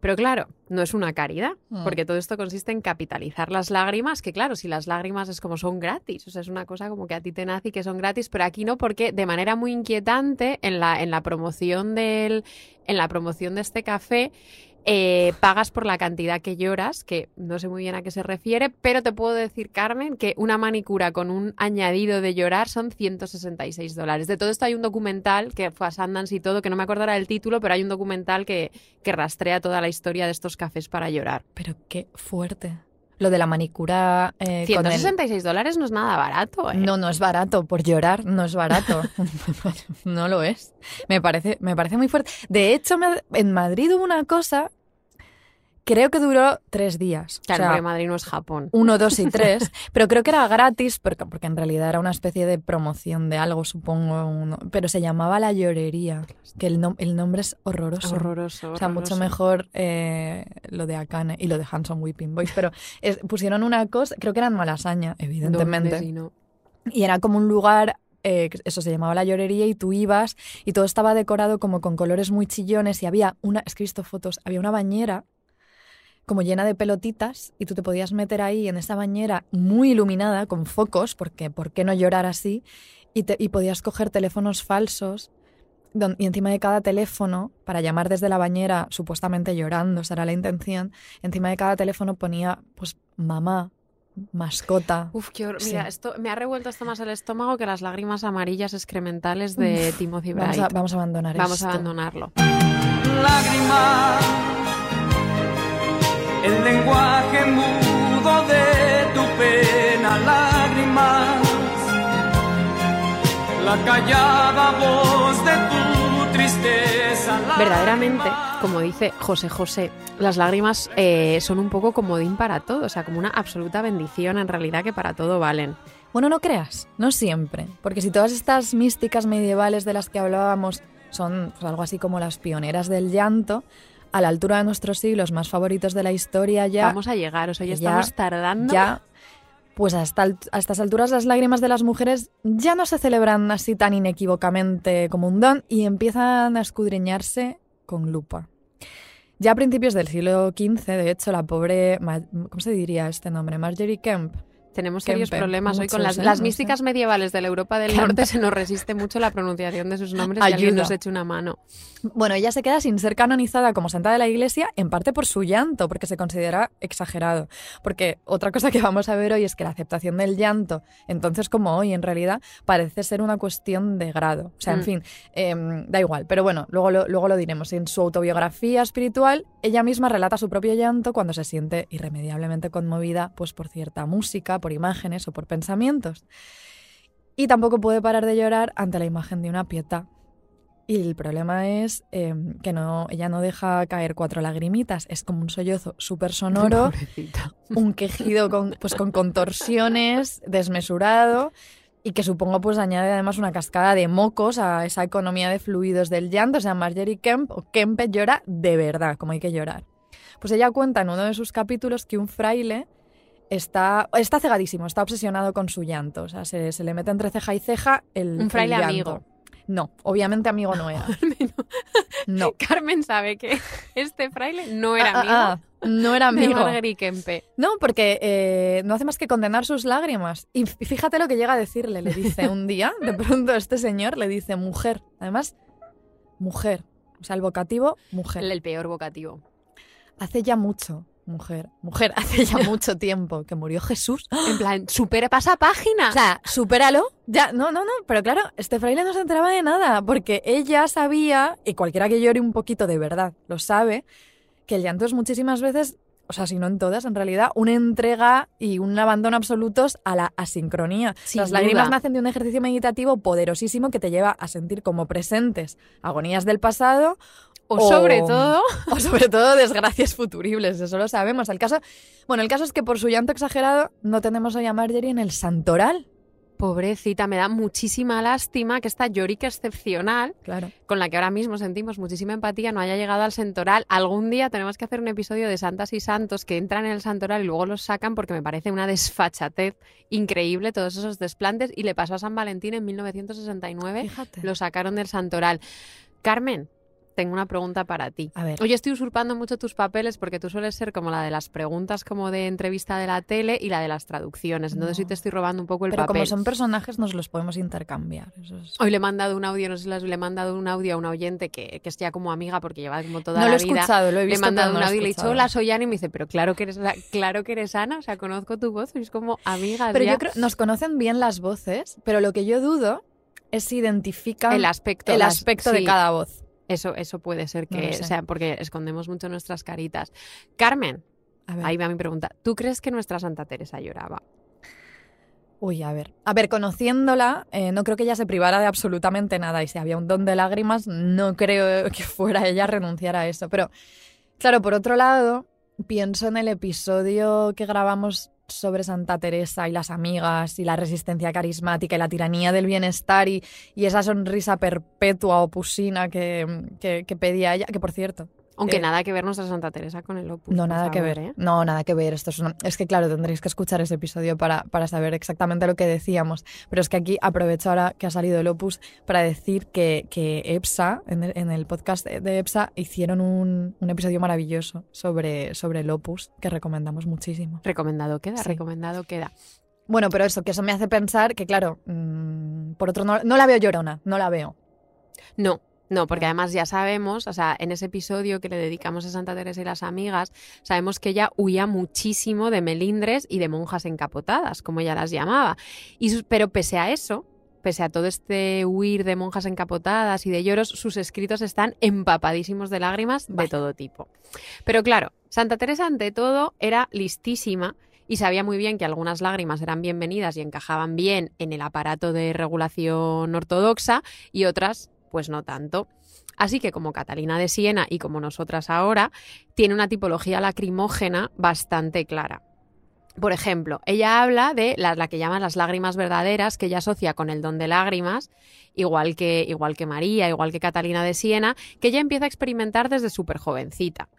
Pero claro, no es una caridad, Mm. porque todo esto consiste en capitalizar las lágrimas, que claro, si las lágrimas es como son gratis, o sea, es una cosa como que a ti te nace y que son gratis, pero aquí no, porque de manera muy inquietante en la, en la promoción del, en la promoción de este café, eh, pagas por la cantidad que lloras, que no sé muy bien a qué se refiere, pero te puedo decir, Carmen, que una manicura con un añadido de llorar son 166 dólares. De todo esto hay un documental que fue a Sundance y todo, que no me acordará del título, pero hay un documental que, que rastrea toda la historia de estos cafés para llorar. Pero qué fuerte. Lo de la manicura eh, con el- 166 dólares no es nada barato, ¿eh? No, no es barato. Por llorar no es barato. no lo es. Me parece, me parece muy fuerte. De hecho, me- en Madrid hubo una cosa, creo que duró tres días. Claro, o sea, Madrid no es Japón. uno, dos y tres, pero creo que era gratis porque, porque en realidad era una especie de promoción de algo, supongo. uno- pero se llamaba La Llorería, que el, nom- el nombre es horroroso. Horroroso. O sea, mucho mejor eh, lo de Akane y lo de Hanson Whipping Boys, pero es- pusieron una cosa, creo que era en Malasaña, evidentemente. ¿Dónde, si no? Y era como un lugar, eh, eso se llamaba la llorería, y tú ibas y todo estaba decorado como con colores muy chillones y había una, es que he visto fotos, había una bañera como llena de pelotitas y tú te podías meter ahí en esa bañera muy iluminada con focos, porque ¿por qué no llorar así? Y, te- y podías coger teléfonos falsos don- y encima de cada teléfono, para llamar desde la bañera, supuestamente llorando, esa era la intención, encima de cada teléfono ponía pues mamá, mascota. Uf, qué hor- Sí. Mira, esto me ha revuelto hasta más el estómago que las lágrimas amarillas excrementales de Timothy Bright. Vamos a, vamos a abandonar Vamos esto. a abandonarlo. lágrima, el lenguaje mudo de tu pena, lágrimas, la callada voz de tu tristeza. lágrimas. Verdaderamente, como dice José José, las lágrimas eh, son un poco comodín para todo, o sea, como una absoluta bendición en realidad que para todo valen. Bueno, no creas, no siempre, porque si todas estas místicas medievales de las que hablábamos son pues, algo así como las pioneras del llanto, a la altura de nuestros siglos más favoritos de la historia ya, Vamos a llegar, o sea, ya, ya- estamos tardando. ya pues hasta a estas alturas las lágrimas de las mujeres ya no se celebran así tan inequívocamente como un don y empiezan a escudriñarse con lupa. Ya a principios del siglo XV, de hecho, la pobre, ¿cómo se diría este nombre? Marjorie Kemp, Tenemos serios Kempe, problemas hoy con las, ¿eh? las místicas medievales de la Europa del Kempe. Norte. Se nos resiste mucho la pronunciación de sus nombres y alguien nos eche una mano. Bueno, ella se queda sin ser canonizada como santa de la iglesia, en parte por su llanto, porque se considera exagerado. Porque otra cosa que vamos a ver hoy es que la aceptación del llanto, entonces como hoy en realidad, parece ser una cuestión de grado. O sea, en Mm. fin, em, da igual. Pero bueno, luego lo, luego lo diremos. En su autobiografía espiritual, ella misma relata su propio llanto cuando se siente irremediablemente conmovida pues, por cierta música, por imágenes o por pensamientos. Y tampoco puede parar de llorar ante la imagen de una pieta. Y el problema es eh, que no, ella no deja caer cuatro lagrimitas, es como un sollozo súper sonoro, Pobrecita. un quejido con, pues, con contorsiones, desmesurado, y que supongo pues añade además una cascada de mocos a esa economía de fluidos del llanto. O sea, Marjorie Kemp o Kempe llora de verdad, como hay que llorar. Pues ella cuenta en uno de sus capítulos que un fraile está, está cegadísimo, está obsesionado con su llanto. O sea, se, se le mete entre ceja y ceja el Un fraile el llanto. amigo. No, obviamente amigo no era. No. Carmen sabe que este fraile no era Ah, amigo ah, ah, no era amigo. No, porque eh, no hace más que condenar sus lágrimas. Y fíjate lo que llega a decirle. Le dice un día, de pronto este señor le dice mujer. Además, mujer. O sea, el vocativo, mujer. El, el peor vocativo. Hace ya mucho, mujer. Mujer, hace ya mucho tiempo que murió Jesús. En plan, supera, pasa página. O sea, supéralo. Ya, no, no, no. Pero claro, este fraile no se enteraba de nada, porque ella sabía, y cualquiera que llore un poquito de verdad lo sabe, que el llanto es muchísimas veces o sea, si no en todas, en realidad, una entrega y un abandono absolutos a la asincronía. Sin Las lágrimas nacen de un ejercicio meditativo poderosísimo que te lleva a sentir como presentes agonías del pasado O O- sobre todo, o sobre todo desgracias futuribles, eso lo sabemos. El caso, bueno, el caso es que por su llanto exagerado no tenemos hoy a Marjorie en el santoral. pobrecita, me da muchísima lástima que esta Yorick excepcional, Claro. con la que ahora mismo sentimos muchísima empatía, no haya llegado al santoral. Algún día tenemos que hacer un episodio de santas y santos que entran en el santoral y luego los sacan porque me parece una desfachatez increíble todos esos desplantes y le pasó a San Valentín en 1969. Fíjate. Lo sacaron del santoral. Carmen, tengo una pregunta para ti. A ver. Hoy estoy usurpando mucho tus papeles porque tú sueles ser como la de las preguntas como de entrevista de la tele y la de las traducciones. Entonces No. hoy te estoy robando un poco el Pero papel. como son personajes, nos los podemos intercambiar. Eso es- Hoy le he mandado un audio, no sé si le he mandado un audio a una oyente que, que es ya como amiga porque lleva como toda no la lo he vida. escuchado, lo he Le he visto. mandado pero no un audio y le he dicho, hola, soy Ana, y me dice, pero claro que eres, claro que eres Ana, o sea, conozco tu voz, sois como amigas Pero ya. yo creo, nos conocen bien las voces, pero lo que yo dudo es si identifican el aspecto, el las- aspecto de sí, cada voz. Eso, eso puede ser que sé. sea porque escondemos mucho nuestras caritas. Carmen, A ver. ahí va mi pregunta. ¿Tú crees que nuestra Santa Teresa lloraba? Uy, a ver. A ver, conociéndola, eh, no creo que ella se privara de absolutamente nada. Y si había un don de lágrimas, no creo que fuera ella a renunciar a eso. Pero, claro, por otro lado, pienso en el episodio que grabamos sobre Santa Teresa y las amigas y la resistencia carismática y la tiranía del bienestar y, y esa sonrisa perpetua o pusina que, que, que pedía ella, que por cierto, Aunque Eh, nada que ver nuestra Santa Teresa con el Opus. no, nada que ver. ¿eh? No, nada que ver. Esto es, una- es que, claro, tendréis que escuchar ese episodio para, para saber exactamente lo que decíamos. Pero es que aquí aprovecho ahora que ha salido el Opus para decir que, que EPSA, en el, en el podcast de EPSA, hicieron un, un episodio maravilloso sobre, sobre el Opus que recomendamos muchísimo. Recomendado queda, Sí. recomendado queda. Bueno, pero eso, que eso me hace pensar que, claro, mm, por otro no, no la veo llorona, no la veo. No, no, porque además ya sabemos, o sea, en ese episodio que le dedicamos a Santa Teresa y las amigas, sabemos que ella huía muchísimo de melindres y de monjas encapotadas, como ella las llamaba. Y sus- pero pese a eso, pese a todo este huir de monjas encapotadas y de lloros, sus escritos están empapadísimos de lágrimas de Vaya. todo tipo. Pero claro, Santa Teresa ante todo era listísima y sabía muy bien que algunas lágrimas eran bienvenidas y encajaban bien en el aparato de regulación ortodoxa y otras pues no tanto. Así que como Catalina de Siena y como nosotras ahora, tiene una tipología lacrimógena bastante clara. Por ejemplo, ella habla de la, que llaman las lágrimas verdaderas, que ella asocia con el don de lágrimas, igual que, igual que María, igual que Catalina de Siena, que ella empieza a experimentar desde súper jovencita.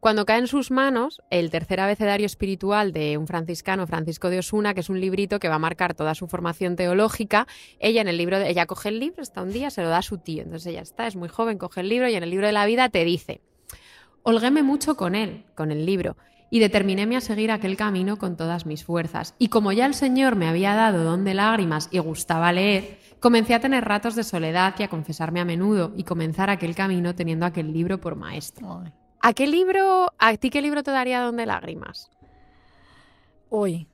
Cuando cae en sus manos el tercer abecedario espiritual de un franciscano, Francisco de Osuna, que es un librito que va a marcar toda su formación teológica, ella en el libro, de- ella coge el libro, está un día, se lo da a su tío, entonces ella está, es muy joven, coge el libro y en el libro de la vida te dice, holguéme mucho con él, con el libro, y determinéme a seguir aquel camino con todas mis fuerzas. Y como ya el Señor me había dado don de lágrimas y gustaba leer, comencé a tener ratos de soledad y a confesarme a menudo y comenzar aquel camino teniendo aquel libro por maestro. ¿A qué libro, a ti qué libro te daría don de lágrimas? Uy.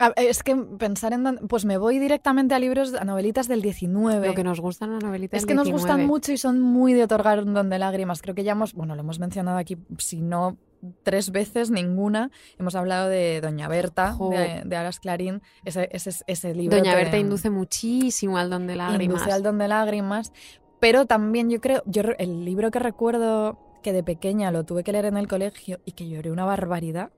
A- Es que pensar en... Pues me voy directamente a libros, a novelitas del 19. Lo que nos gustan las novelitas Es que nos gustan 19. mucho y son muy de otorgar un don de lágrimas. Creo que ya hemos, bueno, lo hemos mencionado aquí, si no tres veces, ninguna. Hemos hablado de Doña Berta, Jo. de, de Aras Clarín, ese, ese, ese libro. Doña Berta induce muchísimo al don de lágrimas. induce al don de lágrimas. Pero también yo creo, yo el libro que recuerdo que de pequeña lo tuve que leer en el colegio y que lloré una barbaridad,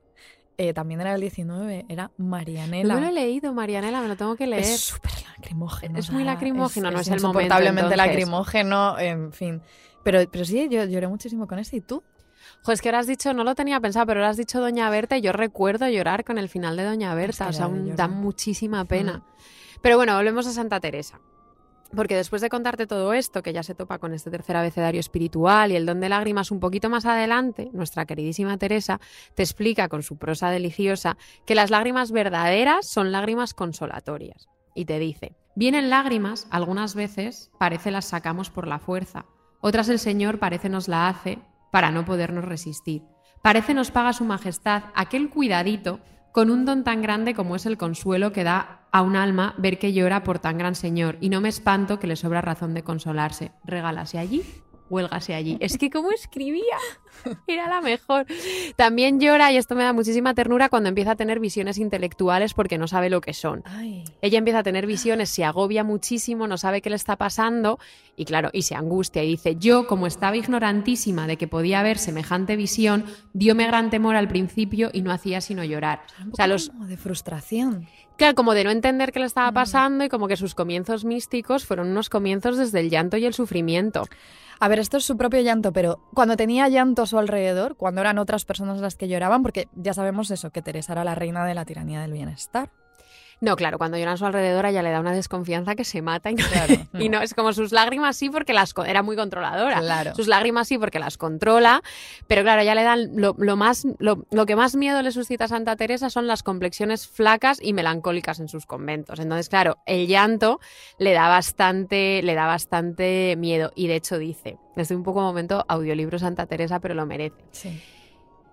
eh, también era el 19, era Marianela. No lo he leído, Marianela, me lo tengo que leer. Es súper lacrimógeno. Es o muy lacrimógeno, no es el momento, entonces. lacrimógeno, en fin. Pero, pero sí, yo lloré muchísimo con ese. ¿Y tú? Jo, es que ahora has dicho, no lo tenía pensado, pero ahora has dicho Doña Berta y yo recuerdo llorar con el final de Doña Berta. que o sea, un- da muchísima pena. Pero bueno, volvemos a Santa Teresa. Porque después de contarte todo esto, que ya se topa con este tercer abecedario espiritual y el don de lágrimas un poquito más adelante, nuestra queridísima Teresa te explica con su prosa deliciosa que las lágrimas verdaderas son lágrimas consolatorias. Y te dice, vienen lágrimas, algunas veces parece las sacamos por la fuerza, otras el Señor parece nos la hace para no podernos resistir. Parece nos paga su majestad aquel cuidadito con un don tan grande como es el consuelo que da a un alma ver que llora por tan gran señor, y no me espanto que le sobra razón de consolarse. Regálase allí, huélgase allí. Es que cómo escribía. Era la mejor. También llora, y esto me da muchísima ternura, cuando empieza a tener visiones intelectuales porque no sabe lo que son. Ay. Ella empieza a tener visiones, se agobia muchísimo, no sabe qué le está pasando y claro, y se angustia y dice, yo como estaba ignorantísima de que podía haber semejante visión, diome gran temor al principio y no hacía sino llorar. Un O sea, los, como de frustración. Claro, como de no entender qué le estaba Mm. pasando y como que sus comienzos místicos fueron unos comienzos desde el llanto y el sufrimiento. A ver, esto es su propio llanto, pero cuando tenía llanto a su alrededor, cuando eran otras personas las que lloraban, porque ya sabemos eso, que Teresa era la reina de la tiranía del bienestar. No, claro, cuando llora a su alrededor a ella le da una desconfianza que se mata y no, Claro, y no es como sus lágrimas sí porque las era muy controladora. Claro. Sus lágrimas sí porque las controla, pero claro, ya le dan lo, lo más lo, lo que más miedo le suscita a Santa Teresa son las complexiones flacas y melancólicas en sus conventos. Entonces, claro, el llanto le da bastante le da bastante miedo y de hecho dice, desde un poco momento audiolibro Santa Teresa, pero lo merece Sí.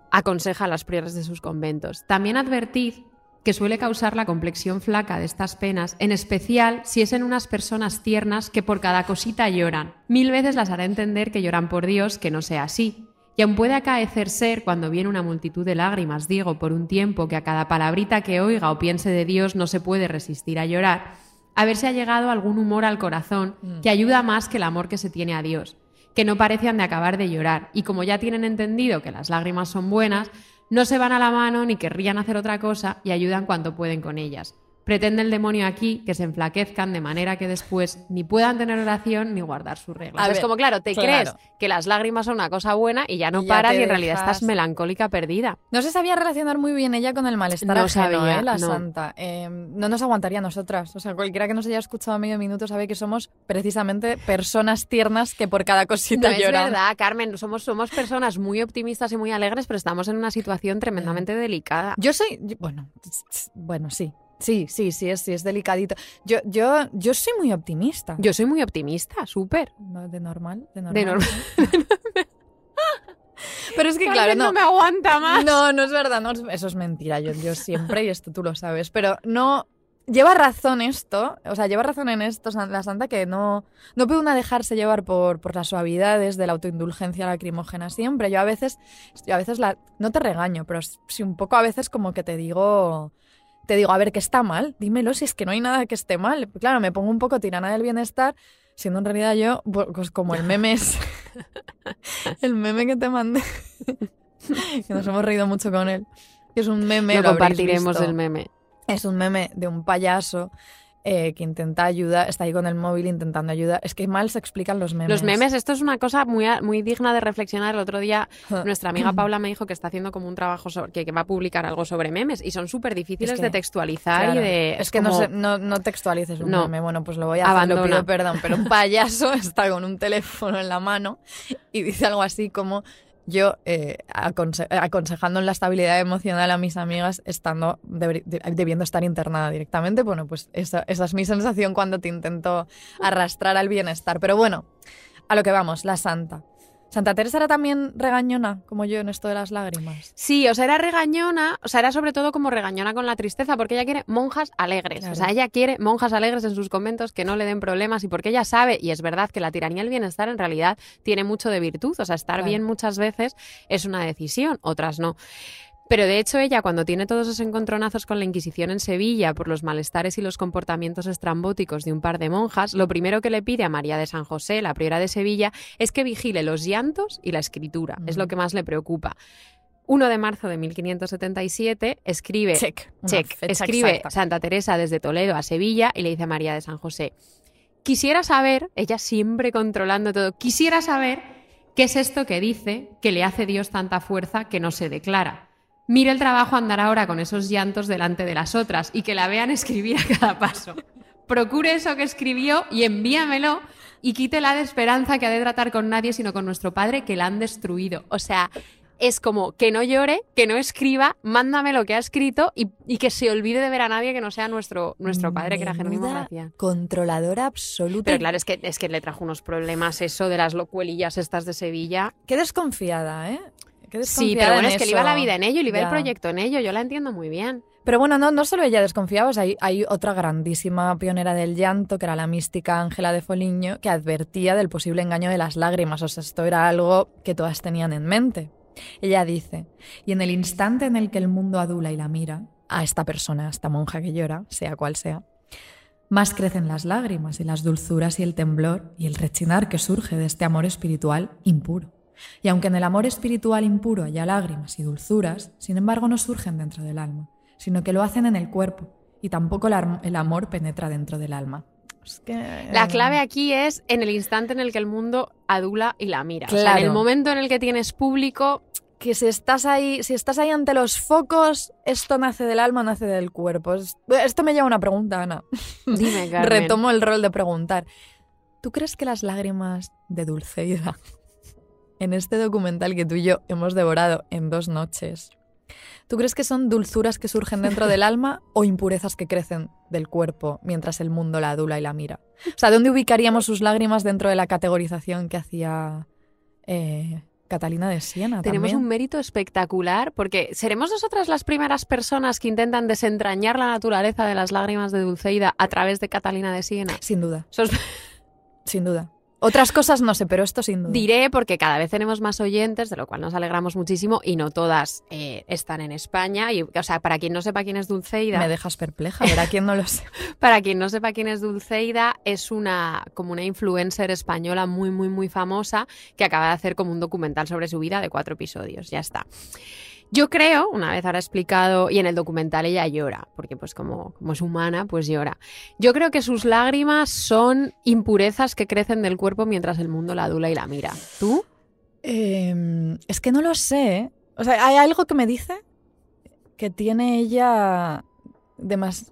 aconseja a las prioras de sus conventos. También advertid que suele causar la complexión flaca de estas penas, en especial si es en unas personas tiernas que por cada cosita lloran. Mil veces las hará entender que lloran por Dios, que no sea así. Y aun puede acaecer ser, cuando viene una multitud de lágrimas, digo, por un tiempo que a cada palabrita que oiga o piense de Dios no se puede resistir a llorar, a ver si ha llegado algún humor al corazón que ayuda más que el amor que se tiene a Dios que no parecen de acabar de llorar y como ya tienen entendido que las lágrimas son buenas, no se van a la mano ni querrían hacer otra cosa y ayudan cuanto pueden con ellas. Pretende el demonio aquí que se enflaquezcan de manera que después ni puedan tener oración ni guardar sus reglas. A es ver, como, claro, te claro. crees que las lágrimas son una cosa buena y ya no Y ya paras y en realidad estás melancólica perdida. No se sabía relacionar muy bien ella con el malestar No ajeno, sabía, ¿eh? la no. santa. Eh, no nos aguantaría a nosotras. O sea, cualquiera que nos haya escuchado medio minuto sabe que somos precisamente personas tiernas que por cada cosita No es lloran. verdad, Carmen, somos, somos personas muy optimistas y muy alegres, pero estamos en una situación tremendamente delicada. Yo soy, yo- bueno, bueno, sí. Sí, sí, sí, es, sí, es delicadito. Yo, yo, yo soy muy optimista. Yo soy muy optimista, súper. No, de normal, de normal. De normal. Pero es que, claro, no. no me aguanta más. No, no es verdad, no, es- eso es mentira. Yo, yo siempre, y esto tú lo sabes, pero no. Lleva razón esto, o sea, lleva razón en esto la santa que no, no puede una dejarse llevar por, por las suavidades de la autoindulgencia lacrimógena siempre. Yo a veces, yo a veces la, no te regaño, pero sí un poco a veces como que te digo, te digo, a ver, ¿qué está mal? Dímelo si es que no hay nada que esté mal. Claro, me pongo un poco tirana del bienestar, siendo en realidad yo, pues como el meme es, el meme que te mandé, que nos hemos reído mucho con él. que Es un meme, Lo compartiremos el meme. Es un meme de un payaso eh, que intenta ayudar, está ahí con el móvil intentando ayudar. Es que mal se explican los memes. Los memes, esto es una cosa muy, muy digna de reflexionar. El otro día nuestra amiga Paula me dijo que está haciendo como un trabajo sobre, que, que va a publicar algo sobre memes y son súper difíciles Es que, de textualizar Claro, y de... es que no, sé- no, no textualices un No. meme. Bueno, pues lo voy a hacer, lo Abandona. pido perdón. Pero un payaso está con un teléfono en la mano y dice algo así como yo eh, aconse- aconsejando la estabilidad emocional a mis amigas estando debiendo estar internada directamente. Bueno, pues esa, esa es mi sensación cuando te intento arrastrar al bienestar. Pero bueno, a lo que vamos, la santa. Santa Teresa era también regañona, como yo, en esto de las lágrimas. Sí, o sea, era regañona, o sea, era sobre todo como regañona con la tristeza, porque ella quiere monjas alegres. Claro. O sea, ella quiere monjas alegres en sus conventos que no le den problemas y porque ella sabe, y es verdad que la tiranía del bienestar en realidad tiene mucho de virtud. O sea, estar Claro. bien muchas veces es una decisión, otras no. Pero de hecho ella cuando tiene todos esos encontronazos con la Inquisición en Sevilla por los malestares y los comportamientos estrambóticos de un par de monjas, lo primero que le pide a María de San José, la priora de Sevilla, es que vigile los llantos y la escritura. Es lo que más le preocupa. 1 de marzo de 1577 escribe, Check. check, escribe exacta. Santa Teresa desde Toledo a Sevilla y le dice a María de San José, quisiera saber, ella siempre controlando todo, quisiera saber qué es esto que dice que le hace Dios tanta fuerza que no se declara. Mire el trabajo andar ahora con esos llantos delante de las otras y que la vean escribir a cada paso. Procure eso que escribió y envíamelo y quítela de esperanza que ha de tratar con nadie sino con nuestro padre que la han destruido. O sea, es como que no llore, que no escriba, mándame lo que ha escrito y, y que se olvide de ver a nadie que no sea nuestro, nuestro padre, que era Jerónimo Gracián. Controladora absoluta. Pero claro, es que, es que le trajo unos problemas eso de las locuelillas estas de Sevilla. Qué desconfiada, ¿eh? Qué Sí, pero bueno, en es que le iba la vida en ello, le iba el proyecto en ello, yo la entiendo muy bien. Pero bueno, no, no solo ella desconfiaba, o sea, hay, hay otra grandísima pionera del llanto, que era la mística Ángela de Foligno, que advertía del posible engaño de las lágrimas. O sea, esto era algo que todas tenían en mente. Ella dice, y en el instante en el que el mundo adula y la mira, a esta persona, a esta monja que llora, sea cual sea, más crecen las lágrimas y las dulzuras y el temblor y el rechinar que surge de este amor espiritual impuro. Y aunque en el amor espiritual impuro haya lágrimas y dulzuras, sin embargo no surgen dentro del alma, sino que lo hacen en el cuerpo, y tampoco el, amor penetra dentro del alma. Es que, La clave aquí es en el instante en el que el mundo adula y la mira. O sea, en Claro. el momento en el que tienes público, que si estás ahí, si estás ahí ante los focos, esto nace del alma, nace del cuerpo. Es- Esto me lleva a una pregunta, Ana. dime, Carmen. Retomo el rol de preguntar. ¿Tú crees que las lágrimas de Dulceida en este documental que tú y yo hemos devorado en dos noches, ¿tú crees que son dulzuras que surgen dentro del alma o impurezas que crecen del cuerpo mientras el mundo la adula y la mira? O sea, ¿dónde ubicaríamos sus lágrimas dentro de la categorización que hacía eh, Catalina de Siena? Tenemos también? un mérito espectacular porque seremos nosotras las primeras personas que intentan desentrañar la naturaleza de las lágrimas de Dulceida a través de Catalina de Siena. Sin duda, Sos- sin duda. Otras cosas no sé, pero esto sin duda. Diré porque cada vez tenemos más oyentes, de lo cual nos alegramos muchísimo y no todas eh, están en España. Y, o sea, para quien no sepa quién es Dulceida, Me dejas perpleja, verá quién no lo sé. Para quien no sepa quién es Dulceida, es una como una influencer española muy muy muy famosa que acaba de hacer como un documental sobre su vida de cuatro episodios. Ya está. Yo creo, una vez ahora explicado, y en el documental ella llora, porque pues como, como es humana, pues llora. Yo creo que sus lágrimas son impurezas que crecen del cuerpo mientras el mundo la adula y la mira. ¿Tú? Eh, es que no lo sé. ¿eh? O sea, hay algo que me dice que tiene ella demas-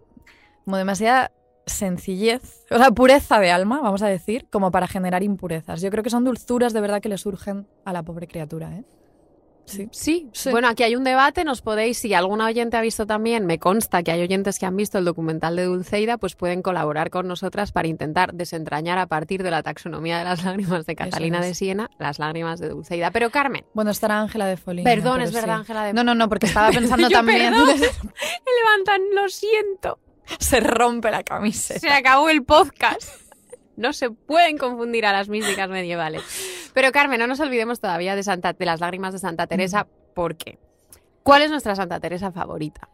como demasiada sencillez, o sea, pureza de alma, vamos a decir, como para generar impurezas. Yo creo que son dulzuras de verdad que le surgen a la pobre criatura, ¿eh? Sí. Sí. Sí. Bueno, aquí hay un debate, nos podéis, si alguna oyente ha visto también, me consta que hay oyentes que han visto el documental de Dulceida, pues pueden colaborar con nosotras para intentar desentrañar a partir de la taxonomía de las lágrimas de Catalina es. de Siena las lágrimas de Dulceida. Pero Carmen, Bueno, estará Ángela de Foligno. perdón, es verdad, sí. Ángela de... No, no, no, porque estaba pensando Yo, también. levantan, lo siento, Se rompe la camiseta. se acabó el podcast. No se pueden confundir a las místicas medievales. Pero Carmen, no nos olvidemos todavía de, Santa, de las lágrimas de Santa Teresa, ¿por qué? ¿Cuál es nuestra Santa Teresa favorita?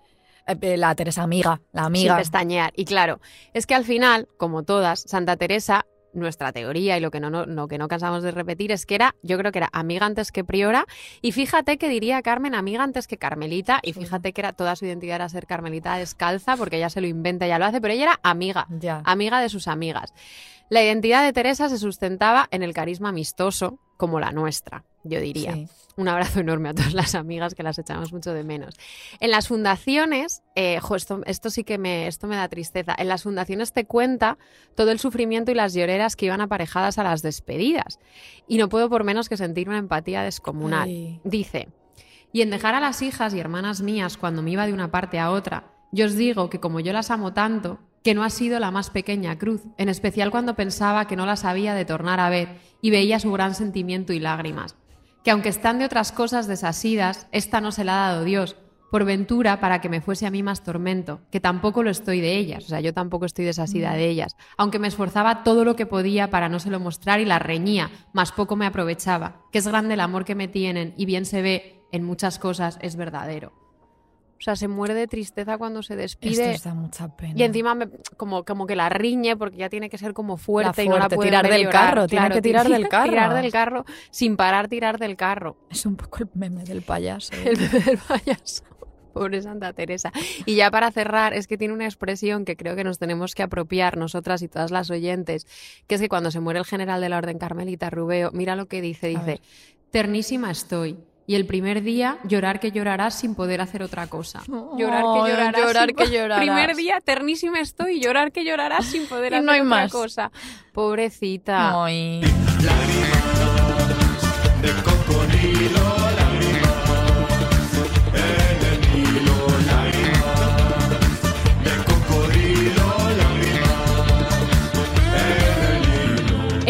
Eh, La Teresa amiga, la sin amiga. pestañear. Y claro, es que al final, como todas, Santa Teresa, nuestra teoría y lo que no, no- lo que no cansamos de repetir es que era, yo creo que era amiga antes que priora. Y fíjate que diría Carmen, amiga antes que Carmelita. Y fíjate que era toda su identidad era ser Carmelita descalza, porque ella se lo inventa, ella lo hace, pero ella era amiga, Ya. amiga de sus amigas. La identidad de Teresa se sustentaba en el carisma amistoso, como la nuestra, yo diría. Sí. Un abrazo enorme a todas las amigas que las echamos mucho de menos. En las fundaciones, eh, jo, esto, esto sí que me, esto me da tristeza. En las fundaciones te cuenta todo el sufrimiento y las lloreras que iban aparejadas a las despedidas. Y no puedo por menos que sentir una empatía descomunal. Ay. Dice, y en dejar a las hijas y hermanas mías cuando me iba de una parte a otra, yo os digo que como yo las amo tanto, que no ha sido la más pequeña cruz, en especial cuando pensaba que no las había de tornar a ver y veía su gran sentimiento y lágrimas. Que aunque están de otras cosas desasidas, esta no se la ha dado Dios, por ventura para que me fuese a mí más tormento, que tampoco lo estoy de ellas, o sea, yo tampoco estoy desasida de ellas, aunque me esforzaba todo lo que podía para no se lo mostrar y las reñía, más poco me aprovechaba, que es grande el amor que me tienen y bien se ve en muchas cosas, es verdadero. O sea, se muere de tristeza cuando se despide. Esto da mucha pena. Y encima me- como, como que la riñe porque ya tiene que ser como fuerte y no la puede tirar del llorar. carro, tiene que tirar del carro. Tirar del carro, sin parar tirar del carro. Es un poco el meme del payaso. El bebé del payaso. Pobre Santa Teresa. Y ya para cerrar, es que tiene una expresión que creo que nos tenemos que apropiar nosotras y todas las oyentes, que es que cuando se muere el general de la Orden Carmelita Rubeo, mira lo que dice, dice, ternísima estoy. Y el primer día, llorar que llorarás sin poder hacer otra cosa. Llorar que Ay, llorarás. llorar sin que llorarás. Primer día, ternísima estoy, llorar que llorarás sin poder Y hacer no hay otra más. cosa. Pobrecita. Ay.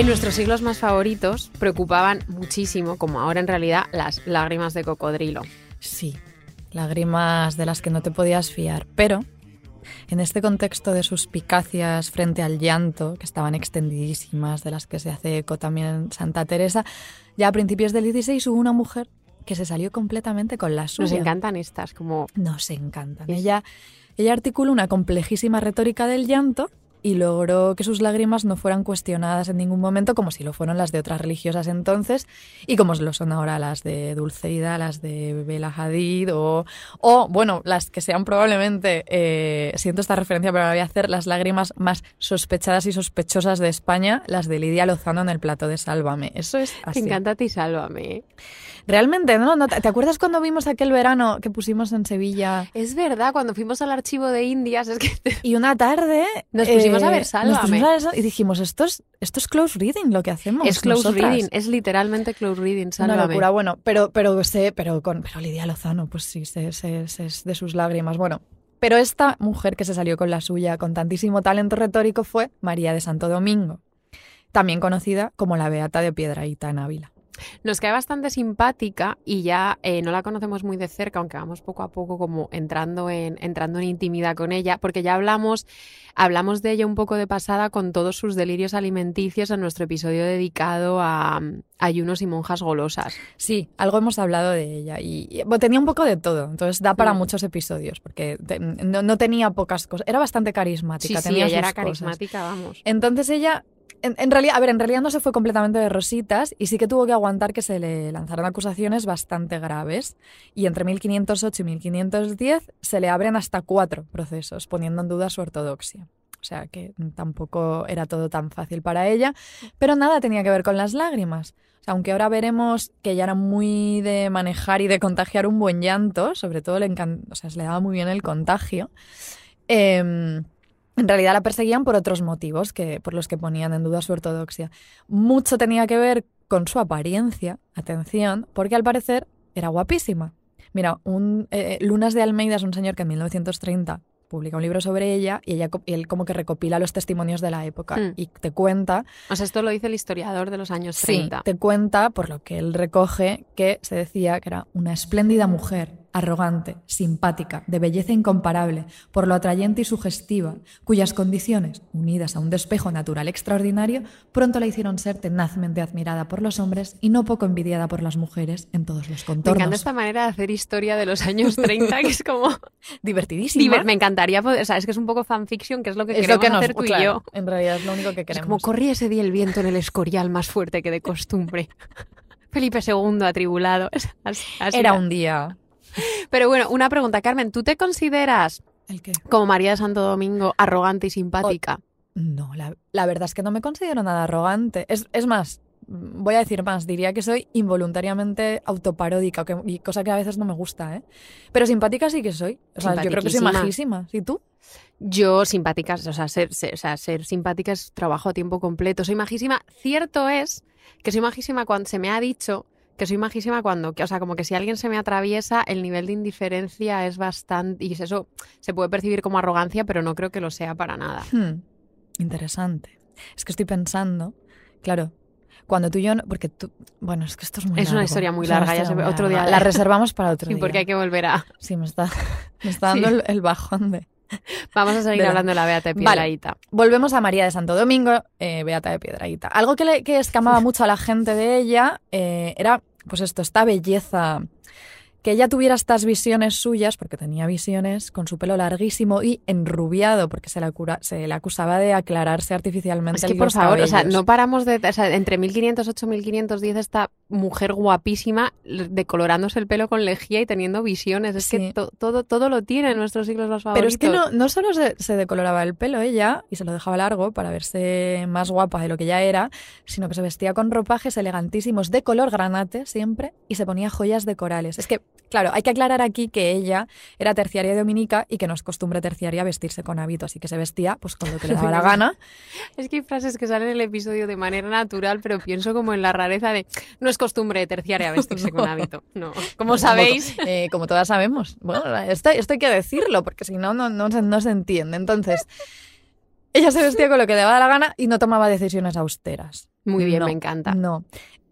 En nuestros siglos más favoritos preocupaban muchísimo, como ahora en realidad, las lágrimas de cocodrilo. Sí. lágrimas de las que no te podías fiar. Pero en este contexto de suspicacias frente al llanto, que estaban extendidísimas, de las que se hace eco también Santa Teresa, ya a principios del 16 hubo una mujer que se salió completamente con la suya. Nos encantan estas, como Nos encantan. Ella, ella articuló una complejísima retórica del llanto y logró que sus lágrimas no fueran cuestionadas en ningún momento como si lo fueron las de otras religiosas entonces y como lo son ahora las de Dulceida, las de Bela Hadid o, o bueno, las que sean probablemente, eh, siento esta referencia pero la voy a hacer, las lágrimas más sospechadas y sospechosas de España, las de Lidia Lozano en el plato de Sálvame. Eso es Me así. encanta a ti, sálvame. ¿Eh? Realmente, ¿no? ¿No te ¿te acuerdas cuando vimos aquel verano que pusimos en Sevilla? Es verdad, cuando fuimos al archivo de Indias, es que Y una tarde eh, Nos pusimos a ver nos Sálvame. pusimos a ver Sálvame y dijimos, esto es, esto es close reading lo que hacemos. es close nosotras". reading, es literalmente close reading, Una sálvame. locura, bueno, pero, pero sé, pero con pero Lidia Lozano, pues sí, sé, sé- sé de sus lágrimas. Bueno, pero esta mujer que se salió con la suya con tantísimo talento retórico fue María de Santo Domingo, también conocida como la Beata de Piedraíta en Ávila. Nos cae bastante simpática y ya eh, no la conocemos muy de cerca, aunque vamos poco a poco como entrando en, entrando en intimidad con ella, porque ya hablamos, hablamos de ella un poco de pasada con todos sus delirios alimenticios en nuestro episodio dedicado a ayunos y monjas golosas. Sí, algo hemos hablado de ella y, y, bueno, tenía un poco de todo, entonces da para Mm. muchos episodios porque te- no, no tenía pocas cosas, era bastante carismática. Sí, sí, tenía ella era cosas. carismática, vamos. Entonces ella, en, en realidad, a ver, en realidad no se fue completamente de rositas y sí que tuvo que aguantar que se le lanzaran acusaciones bastante graves. Y entre 1508 y 1510 se le abren hasta cuatro procesos, poniendo en duda su ortodoxia. O sea que tampoco era todo tan fácil para ella, pero nada tenía que ver con las lágrimas. O sea, aunque ahora veremos que ella era muy de manejar y de contagiar un buen llanto, sobre todo le, o sea, se le daba muy bien el contagio. em, en realidad la perseguían por otros motivos que, por los que ponían en duda su ortodoxia. Mucho tenía que ver con su apariencia, atención, porque al parecer era guapísima. Mira, un, eh, Lunas de Almeida es un señor que en 1930 publica un libro sobre ella y, ella, y él como que recopila los testimonios de la época Hmm. y te cuenta O sea, esto lo dice el historiador de los años Sí, 30. te cuenta, por lo que él recoge, que se decía que era una espléndida mujer, arrogante, simpática, de belleza incomparable, por lo atrayente y sugestiva, cuyas condiciones, unidas a un despejo natural extraordinario, pronto la hicieron ser tenazmente admirada por los hombres y no poco envidiada por las mujeres en todos los Me contornos. encanta esta manera de hacer historia de los años 30, que es como... Divertidísima. Diver- me encantaría poder... O sea, es que es un poco fanfiction, que es lo que es lo queremos que nos, hacer tú claro, y yo. En realidad es lo único que Es queremos. como corría ese día el viento en el escorial más fuerte que de costumbre. Felipe II atribulado. Es así- así Era un día. Pero bueno, una pregunta, Carmen. ¿Tú te consideras, ¿El qué? como María de Santo Domingo, arrogante y simpática? No, la, la verdad es que no me considero nada arrogante. Es, es más, voy a decir más, diría que soy involuntariamente autoparódica, que- y cosa que a veces no me gusta, ¿eh? Pero simpática sí que soy. O sea, yo creo que soy majísima. ¿Y tú? Yo, simpática, o sea, ser, ser- o sea, ser simpática es trabajo a tiempo completo. Soy majísima. Cierto es que soy majísima cuando se me ha dicho que soy majísima cuando, que, o sea, como que si alguien se me atraviesa, el nivel de indiferencia es bastante, y eso se puede percibir como arrogancia, pero no creo que lo sea para nada. Hmm, interesante. Es que estoy pensando, claro, cuando tú y yo, no- porque tú, bueno, es que esto es muy Es una historia muy larga, ya se ve- otro día- La reservamos para otro Sí, día. porque hay que volver a... Sí, me está, me está dando Sí. el, el bajón de... Vamos a seguir Verdad. hablando de la Beata de Vale. Piedrahíta. Volvemos a María de Santo Domingo, eh, Beata de Piedrahíta. Algo que, le, que escamaba mucho a la gente de ella eh, era, pues esto, esta belleza. Que ella tuviera estas visiones suyas, porque tenía visiones, con su pelo larguísimo y enrubiado, porque se le, se acusaba de aclararse artificialmente Es que, por favor, o sea, no paramos de... O sea, entre 1508 y 1510 esta mujer guapísima decolorándose el pelo con lejía y teniendo visiones. Es Sí. que to- todo, todo lo tiene en nuestros siglos más Pero favoritos. es que no, no solo se, se decoloraba el pelo ella y se lo dejaba largo para verse más guapa de lo que ya era, sino que se vestía con ropajes elegantísimos de color granate siempre y se ponía joyas de corales. Es que, claro, hay que aclarar aquí que ella era terciaria dominica y que no es costumbre terciaria vestirse con hábito, así que se vestía pues con lo que le daba la gana. Es que hay frases que salen en el episodio de manera natural, pero pienso como en la rareza de no es costumbre terciaria vestirse con hábito. No, como sabéis. Como, eh, como todas sabemos. Bueno, esto, esto hay que decirlo, porque si no, no, no, se, no se entiende. Entonces, ella se vestía con lo que le daba la gana y no tomaba decisiones austeras. Muy bien, No, me encanta. No.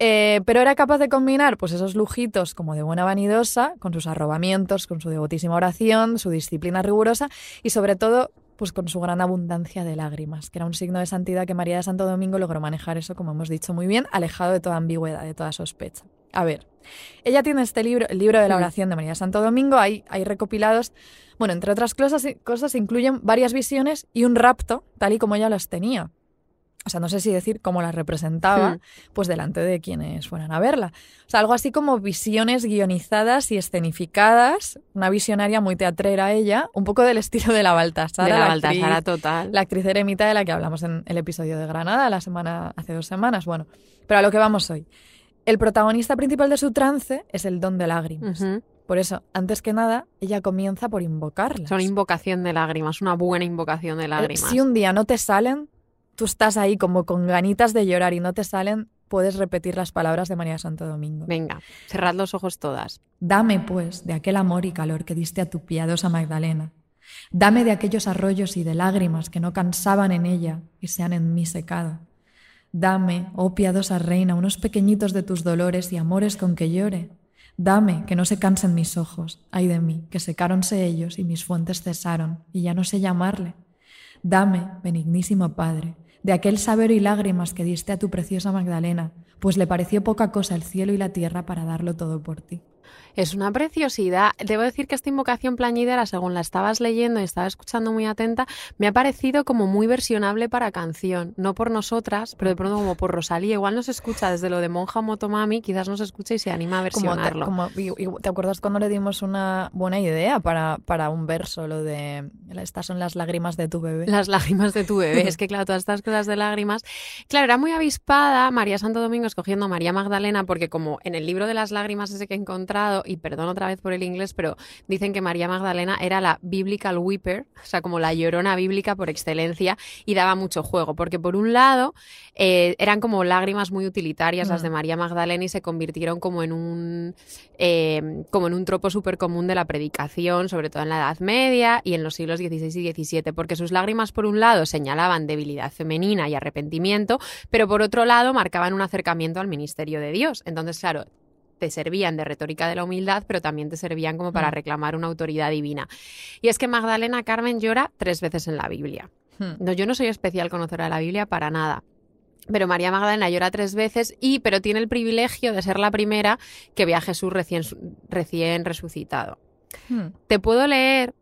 Eh, pero era capaz de combinar pues esos lujitos como de buena vanidosa, con sus arrobamientos, con su devotísima oración, su disciplina rigurosa y sobre todo pues con su gran abundancia de lágrimas, que era un signo de santidad que María de Santo Domingo logró manejar eso, como hemos dicho muy bien, alejado de toda ambigüedad, de toda sospecha. A ver, ella tiene este libro, el libro de la oración de María de Santo Domingo, hay, hay recopilados, bueno, entre otras cosas, cosas incluyen varias visiones y un rapto, tal y como ella las tenía. O sea, no sé si decir cómo las representaba, Mm. pues delante de quienes fueran a verla. O sea, algo así como visiones guionizadas y escenificadas, una visionaria muy teatrera ella, un poco del estilo de la Baltasara, de la la Baltasara actriz- total. la actriz eremita de la que hablamos en el episodio de Granada la semana hace dos semanas. Bueno, pero a lo que vamos hoy. El protagonista principal de su trance es el don de lágrimas. Ujú. Por eso, antes que nada, ella comienza por invocarlas. Son invocación de lágrimas, una buena invocación de Eh, lágrimas. Si un día no te salen, tú estás ahí como con ganitas de llorar y no te salen, puedes repetir las palabras de María Santo Domingo. Venga, cerrad los ojos todas. Dame, pues, de aquel amor y calor que diste a tu piadosa Magdalena. Dame de aquellos arroyos y de lágrimas que no cansaban en ella y se han en mí secado. Dame, oh piadosa reina, unos pequeñitos de tus dolores y amores con que llore. Dame, que no se cansen mis ojos, ay de mí, que secáronse ellos y mis fuentes cesaron, y ya no sé llamarle. Dame, benignísimo Padre, de aquel saber y lágrimas que diste a tu preciosa Magdalena, pues le pareció poca cosa el cielo y la tierra para darlo todo por ti. Es una preciosidad. Debo decir que esta invocación plañidera, según la estabas leyendo y estaba escuchando muy atenta, me ha parecido como muy versionable para canción. No por nosotras, pero de pronto como por Rosalía. Igual nos escucha desde lo de Monja Motomami, quizás nos escuche y se anima a Como te, versionarlo. como- ¿te acuerdas cuando le dimos una buena idea para, para un verso, lo de estas son las lágrimas de tu bebé? Las lágrimas de tu bebé. Es que, claro, todas estas cosas de lágrimas. Claro, era muy avispada María Santo Domingo escogiendo a María Magdalena, porque como en el libro de las lágrimas ese que he encontrado, y perdón otra vez por el inglés, pero dicen que María Magdalena era la biblical weeper, o sea, como la llorona bíblica por excelencia, y daba mucho juego, porque por un lado eh, eran como lágrimas muy utilitarias las Mm. de María Magdalena y se convirtieron como en un eh, como en un tropo súper común de la predicación, sobre todo en la Edad Media y en los siglos XVI y XVII, porque sus lágrimas, por un lado, señalaban debilidad femenina y arrepentimiento, pero por otro lado, marcaban un acercamiento al ministerio de Dios. Entonces, claro, te servían de retórica de la humildad, pero también te servían como para Mm. reclamar una autoridad divina. Y es que Magdalena Carmen llora tres veces en la Biblia. Hmm. No, yo no soy especial conocedora de la Biblia para nada. Pero María Magdalena llora tres veces y pero tiene el privilegio de ser la primera que ve a Jesús recién, recién resucitado. Hmm. Te puedo leer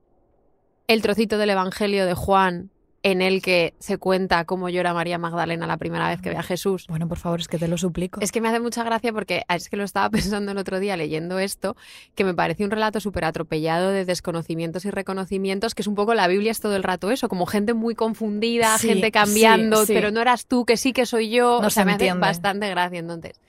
el trocito del Evangelio de Juan en el que se cuenta cómo llora María Magdalena la primera vez que ve a Jesús. Bueno, por favor, es que te lo suplico. Es que me hace mucha gracia porque ah, es que lo estaba pensando el otro día leyendo esto, que me parece un relato súper atropellado de desconocimientos y reconocimientos, que es un poco la Biblia es todo el rato eso, como gente muy confundida, Sí, gente cambiando, sí, sí. pero no eras tú, que sí que soy yo. No o sea, se me hace bastante gracia entonces.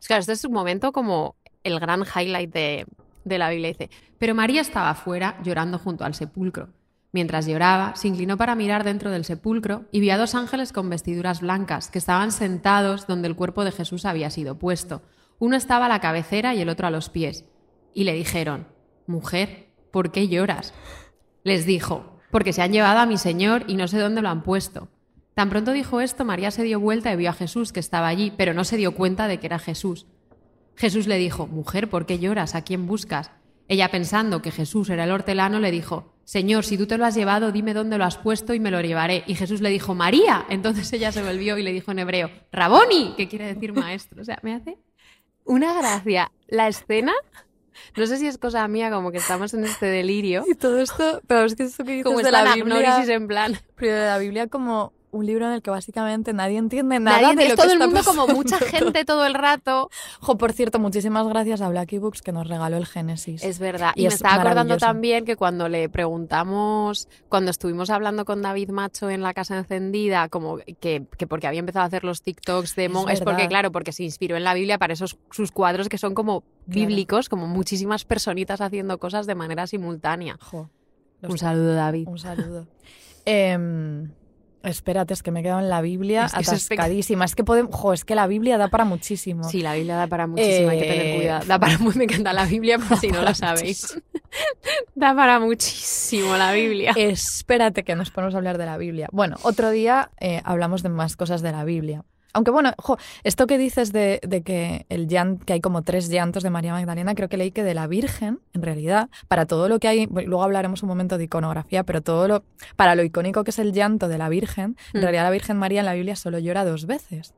Es claro, este es un momento como el gran highlight de, de la Biblia. Dice, pero María estaba afuera llorando junto al sepulcro. Mientras lloraba, se inclinó para mirar dentro del sepulcro y vio a dos ángeles con vestiduras blancas que estaban sentados donde el cuerpo de Jesús había sido puesto. Uno estaba a la cabecera y el otro a los pies. Y le dijeron, Mujer, ¿por qué lloras? Les dijo, Porque se han llevado a mi Señor y no sé dónde lo han puesto. Tan pronto dijo esto, María se dio vuelta y vio a Jesús que estaba allí, pero no se dio cuenta de que era Jesús. Jesús le dijo, Mujer, ¿por qué lloras? ¿A quién buscas? Ella, pensando que Jesús era el hortelano, le dijo, Señor, si tú te lo has llevado, dime dónde lo has puesto y me lo llevaré. Y Jesús le dijo, María. Entonces ella se volvió y le dijo en hebreo, Raboni, que quiere decir maestro. O sea, me hace una gracia. La escena, no sé si es cosa mía, como que estamos en este delirio. Y todo esto, pero es que esto que dices Como de la Biblia, en plan. pero de la Biblia como un libro en el que básicamente nadie entiende nada Nadie, de es lo todo que el mundo como mucha gente todo el rato. Jo, por cierto, muchísimas gracias a Blacky Books que nos regaló el Génesis. Es verdad. Y Y, me es estaba acordando también que cuando le preguntamos, cuando estuvimos hablando con David Macho en la casa encendida, como que, que porque había empezado a hacer los TikToks de Mon, es porque, claro, porque se inspiró en la Biblia para esos sus cuadros que son como bíblicos, como muchísimas personitas haciendo cosas de manera simultánea. Jo, Un saludo, David. Un saludo. Em, espérate, es que me he quedado en la Biblia Es que es atascadísima. Es que podemos, jo, es que la Biblia da para muchísimo. Sí, la Biblia da para muchísimo, hay que tener Eh, cuidado. Da para muy, me encanta la Biblia, por si no lo para sabéis. da para muchísimo la Biblia. Espérate que nos ponemos a hablar de la Biblia. Bueno, otro día eh, hablamos de más cosas de la Biblia. Aunque bueno, jo, esto que dices de, de que, el llan- que hay como tres llantos de María Magdalena, creo que leí que de la Virgen, en realidad, para todo lo que hay, luego hablaremos un momento de iconografía, pero todo lo, para lo icónico que es el llanto de la Virgen, en Mm. realidad la Virgen María en la Biblia solo llora dos veces.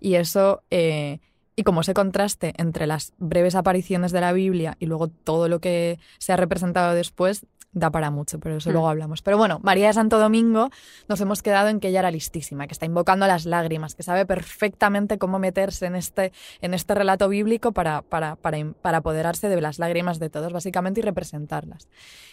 Y eso, eh, y como ese contraste entre las breves apariciones de la Biblia y luego todo lo que se ha representado después, da para mucho, pero eso Mm. luego hablamos. Pero bueno, María de Santo Domingo nos hemos quedado en que ella era listísima, que está invocando las lágrimas, que sabe perfectamente cómo meterse en este, en este relato bíblico para, para, para, para apoderarse de las lágrimas de todos, básicamente, y representarlas.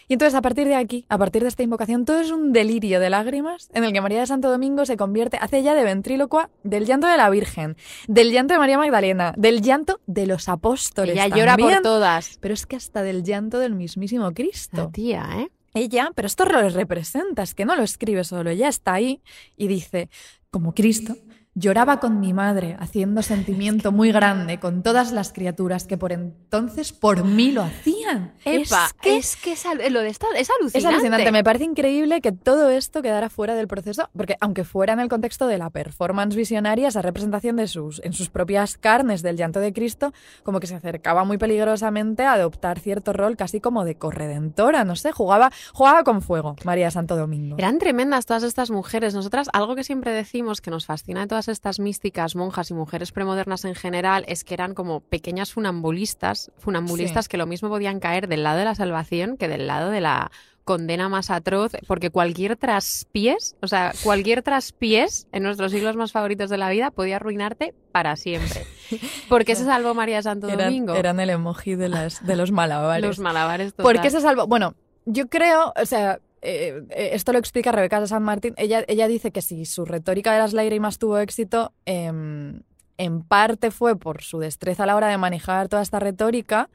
Y entonces, a partir de aquí, a partir de esta invocación, todo es un delirio de lágrimas en el que María de Santo Domingo se convierte, hace ya de ventrílocua del llanto de la Virgen, del llanto de María Magdalena, del llanto de los apóstoles. Ella llora por también, todas. Pero es que hasta del llanto del mismísimo Cristo. La tía, ¿eh? Ella, pero esto lo representa, es que no lo escribe solo, ella está ahí y dice, como Cristo, lloraba con mi madre, haciendo sentimiento muy grande con todas las criaturas que por entonces por mí lo hacían. Epa, es que es que es lo de esta es alucinante. es alucinante, me parece increíble que todo esto quedara fuera del proceso, porque aunque fuera en el contexto de la performance visionaria, esa representación de sus, en sus propias carnes del llanto de Cristo, como que se acercaba muy peligrosamente a adoptar cierto rol casi como de corredentora, no sé, jugaba, jugaba con fuego María Santo Domingo. Eran tremendas todas estas mujeres. Nosotras, algo que siempre decimos que nos fascina de todas estas místicas, monjas y mujeres premodernas en general, es que eran como pequeñas funambulistas, funambulistas Sí. que lo mismo podían caer del lado de la salvación que del lado de la condena más atroz, porque cualquier traspiés, o sea, cualquier traspiés en nuestros siglos más favoritos de la vida podía arruinarte para siempre. ¿Por qué se salvó María Santo Eran, Domingo? eran el emoji de, las, de los malabares. Los malabares ¿Por qué total. se salvó? Bueno, yo creo, o sea, eh, esto lo explica Rebeca de San Martín. Ella, ella dice que si su retórica de las lágrimas tuvo éxito, em, en parte fue por su destreza a la hora de manejar toda esta retórica,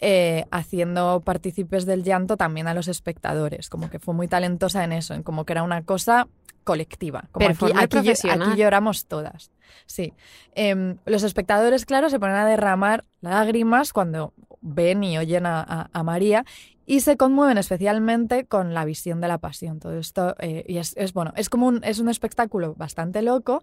eh, haciendo partícipes del llanto también a los espectadores. Como que fue muy talentosa en eso, en como que era una cosa colectiva. Como aquí, lloramos todas. Sí. Em, los espectadores, claro, se ponen a derramar lágrimas cuando ven y oyen a, a- a María y se conmueven especialmente con la visión de la pasión. Todo esto, eh, y es, es, bueno, es como un, es un espectáculo bastante loco.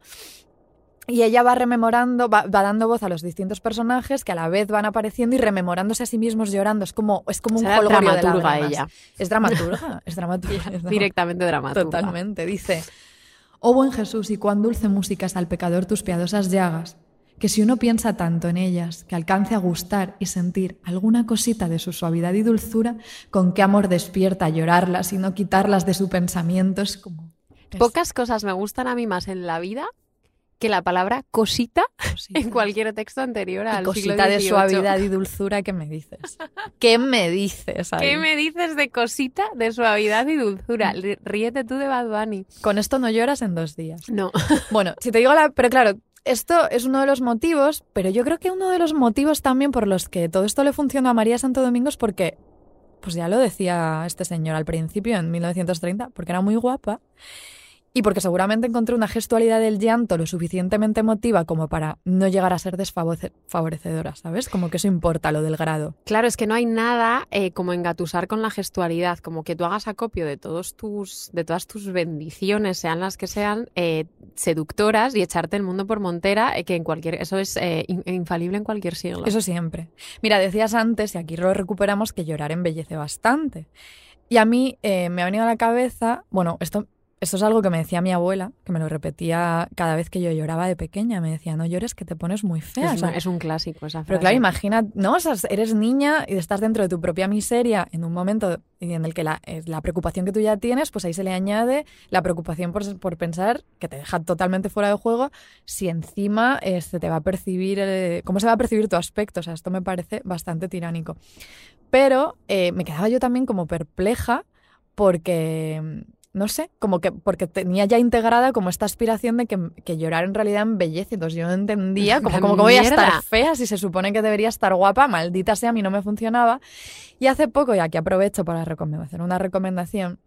Y ella va rememorando, va, va dando voz a los distintos personajes que a la vez van apareciendo y rememorándose a sí mismos llorando. Es como, es como un Será jolgorio de dramaturga ella. Es dramaturga, es dramaturga. es dramaturga. Directamente dramaturga. Totalmente, dice. Oh buen Jesús, y cuán dulce música es al pecador tus piadosas llagas, que si uno piensa tanto en ellas, que alcance a gustar y sentir alguna cosita de su suavidad y dulzura, con qué amor despierta llorarlas y no quitarlas de su pensamiento, es como... Pocas cosas me gustan a mí más en la vida que la palabra cosita cosita. en cualquier texto anterior Y al siglo cosita de suavidad y dulzura, ¿qué me dices? ¿Qué me dices ahí? ¿Qué me dices de cosita de suavidad y dulzura? Rí- Ríete tú de Bad Bunny. Con esto no lloras en dos días. No. Bueno, si te digo la... Pero claro, esto es uno de los motivos, pero yo creo que uno de los motivos también por los que todo esto le funciona a María Santo Domingo es porque, pues ya lo decía este señor al principio, en 1930, porque era muy guapa y porque seguramente encontró una gestualidad del llanto lo suficientemente emotiva como para no llegar a ser desfavorecedora, ¿sabes? Como que eso importa, lo del grado. Claro, es que no hay nada eh, como engatusar con la gestualidad, como que tú hagas acopio de todos tus, de todas tus bendiciones, sean las que sean, eh, seductoras y echarte el mundo por montera, eh, que en cualquier, eso es in- infalible en cualquier siglo. Eso siempre. Mira, decías antes, y aquí lo recuperamos, que llorar embellece bastante. Y a mí eh, me ha venido a la cabeza, bueno, esto, esto es algo que me decía mi abuela, que me lo repetía cada vez que yo lloraba de pequeña. Me decía, no llores, que te pones muy fea. es, O sea, una- es un clásico esa frase. pero claro, imagina, ¿no? O sea, eres niña y estás dentro de tu propia miseria en un momento en el que la, eh, la preocupación que tú ya tienes, pues ahí se le añade la preocupación por, por pensar que te deja totalmente fuera de juego si encima eh, se te va a percibir, eh, cómo se va a percibir tu aspecto. O sea, esto me parece bastante tiránico. Pero eh, me quedaba yo también como perpleja porque no sé, como que porque tenía ya integrada como esta aspiración de que, que llorar en realidad embellece. Entonces yo no entendía como, ¡La como que voy a estar fea si se supone que debería estar guapa, maldita sea, a mí no me funcionaba. Y hace poco, y aquí aprovecho para hacer una recomendación,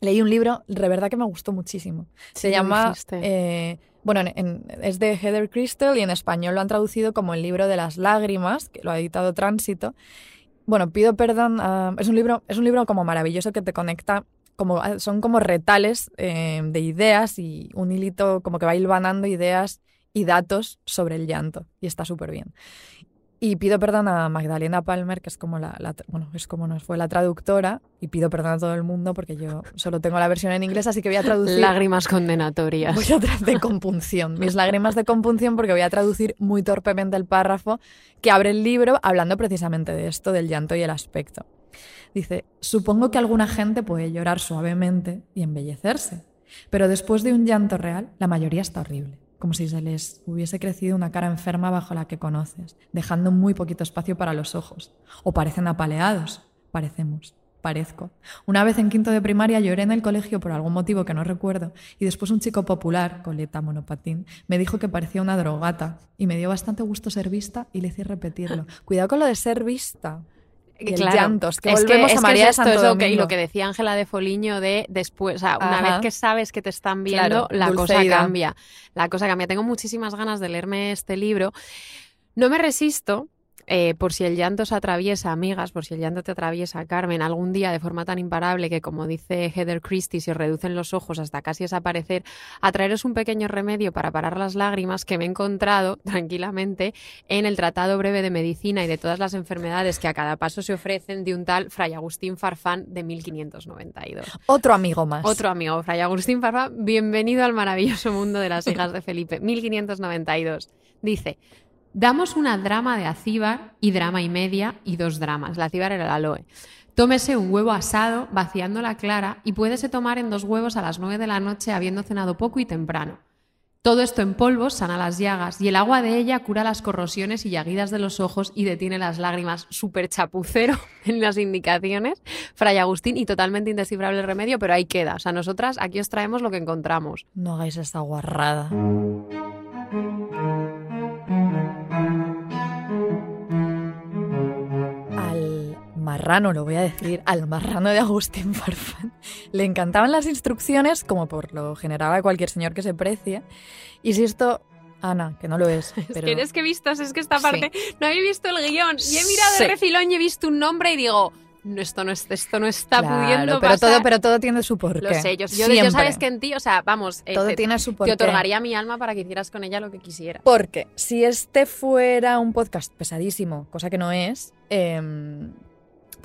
leí un libro, de verdad que me gustó muchísimo. Se Sí, llama, eh, bueno, en- en- es de Heather Crystal y en español lo han traducido como el libro de las lágrimas, que lo ha editado Tránsito. Bueno, pido perdón. a- es un libro, es un libro como maravilloso que te conecta, como son como retales eh, de ideas y un hilito como que va hilvanando ideas y datos sobre el llanto. Y está súper bien. Y pido perdón a Magdalena Palmer, que es como, la, la- bueno, es como nos fue la traductora, y pido perdón a todo el mundo porque yo solo tengo la versión en inglés, así que voy a traducir. Lágrimas condenatorias. Voy a de compunción, mis lágrimas de compunción, porque voy a traducir muy torpemente el párrafo que abre el libro hablando precisamente de esto, del llanto y el aspecto. Dice, supongo que alguna gente puede llorar suavemente y embellecerse, pero después de un llanto real, la mayoría está horrible, como si se les hubiese crecido una cara enferma bajo la que conoces, dejando muy poquito espacio para los ojos. O parecen apaleados, parecemos. Parezco. Una vez en quinto de primaria lloré en el colegio por algún motivo que no recuerdo y después un chico popular, coleta monopatín, me dijo que parecía una drogata y me dio bastante gusto ser vista y le hice repetirlo. Cuidado con lo de ser vista. Y el Claro. llanto, es que Es volvemos es a María es esto, Santo es lo que, y lo que decía Ángela de Foliño de después, o sea, una Ajá. vez que sabes que te están viendo, Claro, la cosa cambia. La cosa cambia. Tengo muchísimas ganas de leerme este libro. No me resisto, eh, por si el llanto se atraviesa, amigas, por si el llanto te atraviesa, Carmen, algún día de forma tan imparable que, como dice Heather Christie, se reducen los ojos hasta casi desaparecer, a traeros un pequeño remedio para parar las lágrimas que me he encontrado tranquilamente en el Tratado Breve de Medicina y de todas las enfermedades que a cada paso se ofrecen de un tal Fray Agustín Farfán de 1592. Otro amigo más. Otro amigo, Fray Agustín Farfán, bienvenido al maravilloso mundo de las hijas de Felipe, 1592. Dice, damos una drama de acíbar y drama y media y dos dramas. La acíbar era el aloe. Tómese un huevo asado vaciando la clara y puédese tomar en dos huevos a las nueve de la noche habiendo cenado poco y temprano. Todo esto en polvo sana las llagas y el agua de ella cura las corrosiones y llaguidas de los ojos y detiene las lágrimas. Súper chapucero en las indicaciones, Fray Agustín, y totalmente indescifrable el remedio, pero ahí queda. O sea, nosotras aquí os traemos lo que encontramos. No hagáis esta guarrada. Marrano, lo voy a decir, al marrano de Agustín Farfán, le encantaban las instrucciones, como por lo general a cualquier señor que se precie. Y si esto, Ana, que no lo es, Es pero que eres que vistas, es que esta Sí. parte no habéis visto el guion. Y he mirado Sí. de refilón y he visto un nombre y digo, no, esto no, es- esto no está Claro, pudiendo pero pasar. todo, pero todo tiene su porqué. Lo sé, yo, yo, yo sabes que en ti, o sea, vamos, eh, todo te, tiene su te porqué. otorgaría mi alma para que hicieras con ella lo que quisiera. Porque si este fuera un podcast pesadísimo, cosa que no es, em,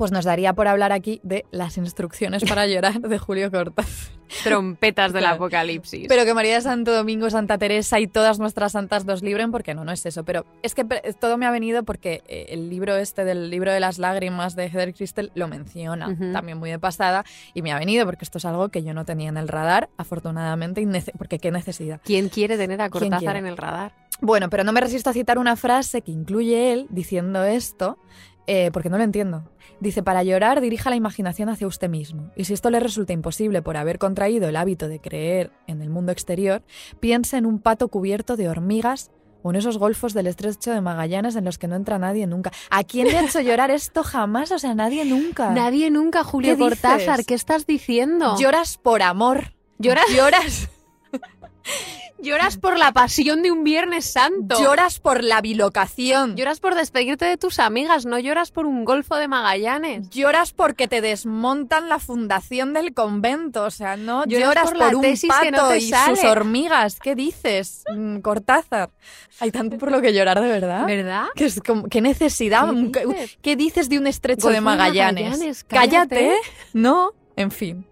pues nos daría por hablar aquí de las instrucciones para llorar de Julio Cortázar. Trompetas del Claro. apocalipsis. Pero que María de Santo Domingo, Santa Teresa y todas nuestras santas nos libren, porque no, no es eso. Pero es que todo me ha venido porque eh, el libro este del libro de las lágrimas de Heather Christel lo menciona también muy de pasada y me ha venido porque esto es algo que yo no tenía en el radar, afortunadamente, porque qué necesidad. ¿Quién quiere tener a ¿Quién Cortázar en el radar? Bueno, pero no me resisto a citar una frase que incluye él diciendo esto, eh, porque no lo entiendo. Dice, para llorar dirija la imaginación hacia usted mismo, y si esto le resulta imposible por haber contraído el hábito de creer en el mundo exterior, piense en un pato cubierto de hormigas o en esos golfos del estrecho de Magallanes en los que no entra nadie nunca. ¿A quién le ha hecho llorar esto jamás? O sea, nadie nunca. Nadie nunca, Julio ¿Qué? Cortázar, ¿qué estás diciendo? Lloras por amor. Lloras- Lloras, Lloras por la pasión de un Viernes Santo. lloras por la bilocación. Lloras por despedirte de tus amigas, no lloras por un golfo de Magallanes. Lloras porque te desmontan la fundación del convento, o sea, no Lloras lloras, por por, la un tesis pato que no te y sale. sus hormigas. ¿Qué dices, mm, Cortázar? Hay tanto por lo que llorar, de verdad. ¿Verdad? Que es como, ¿Qué necesidad? ¿Qué ¿Qué, dices? qué dices de un estrecho Golfo de de Magallanes? Magallanes, cállate. cállate. No, en fin.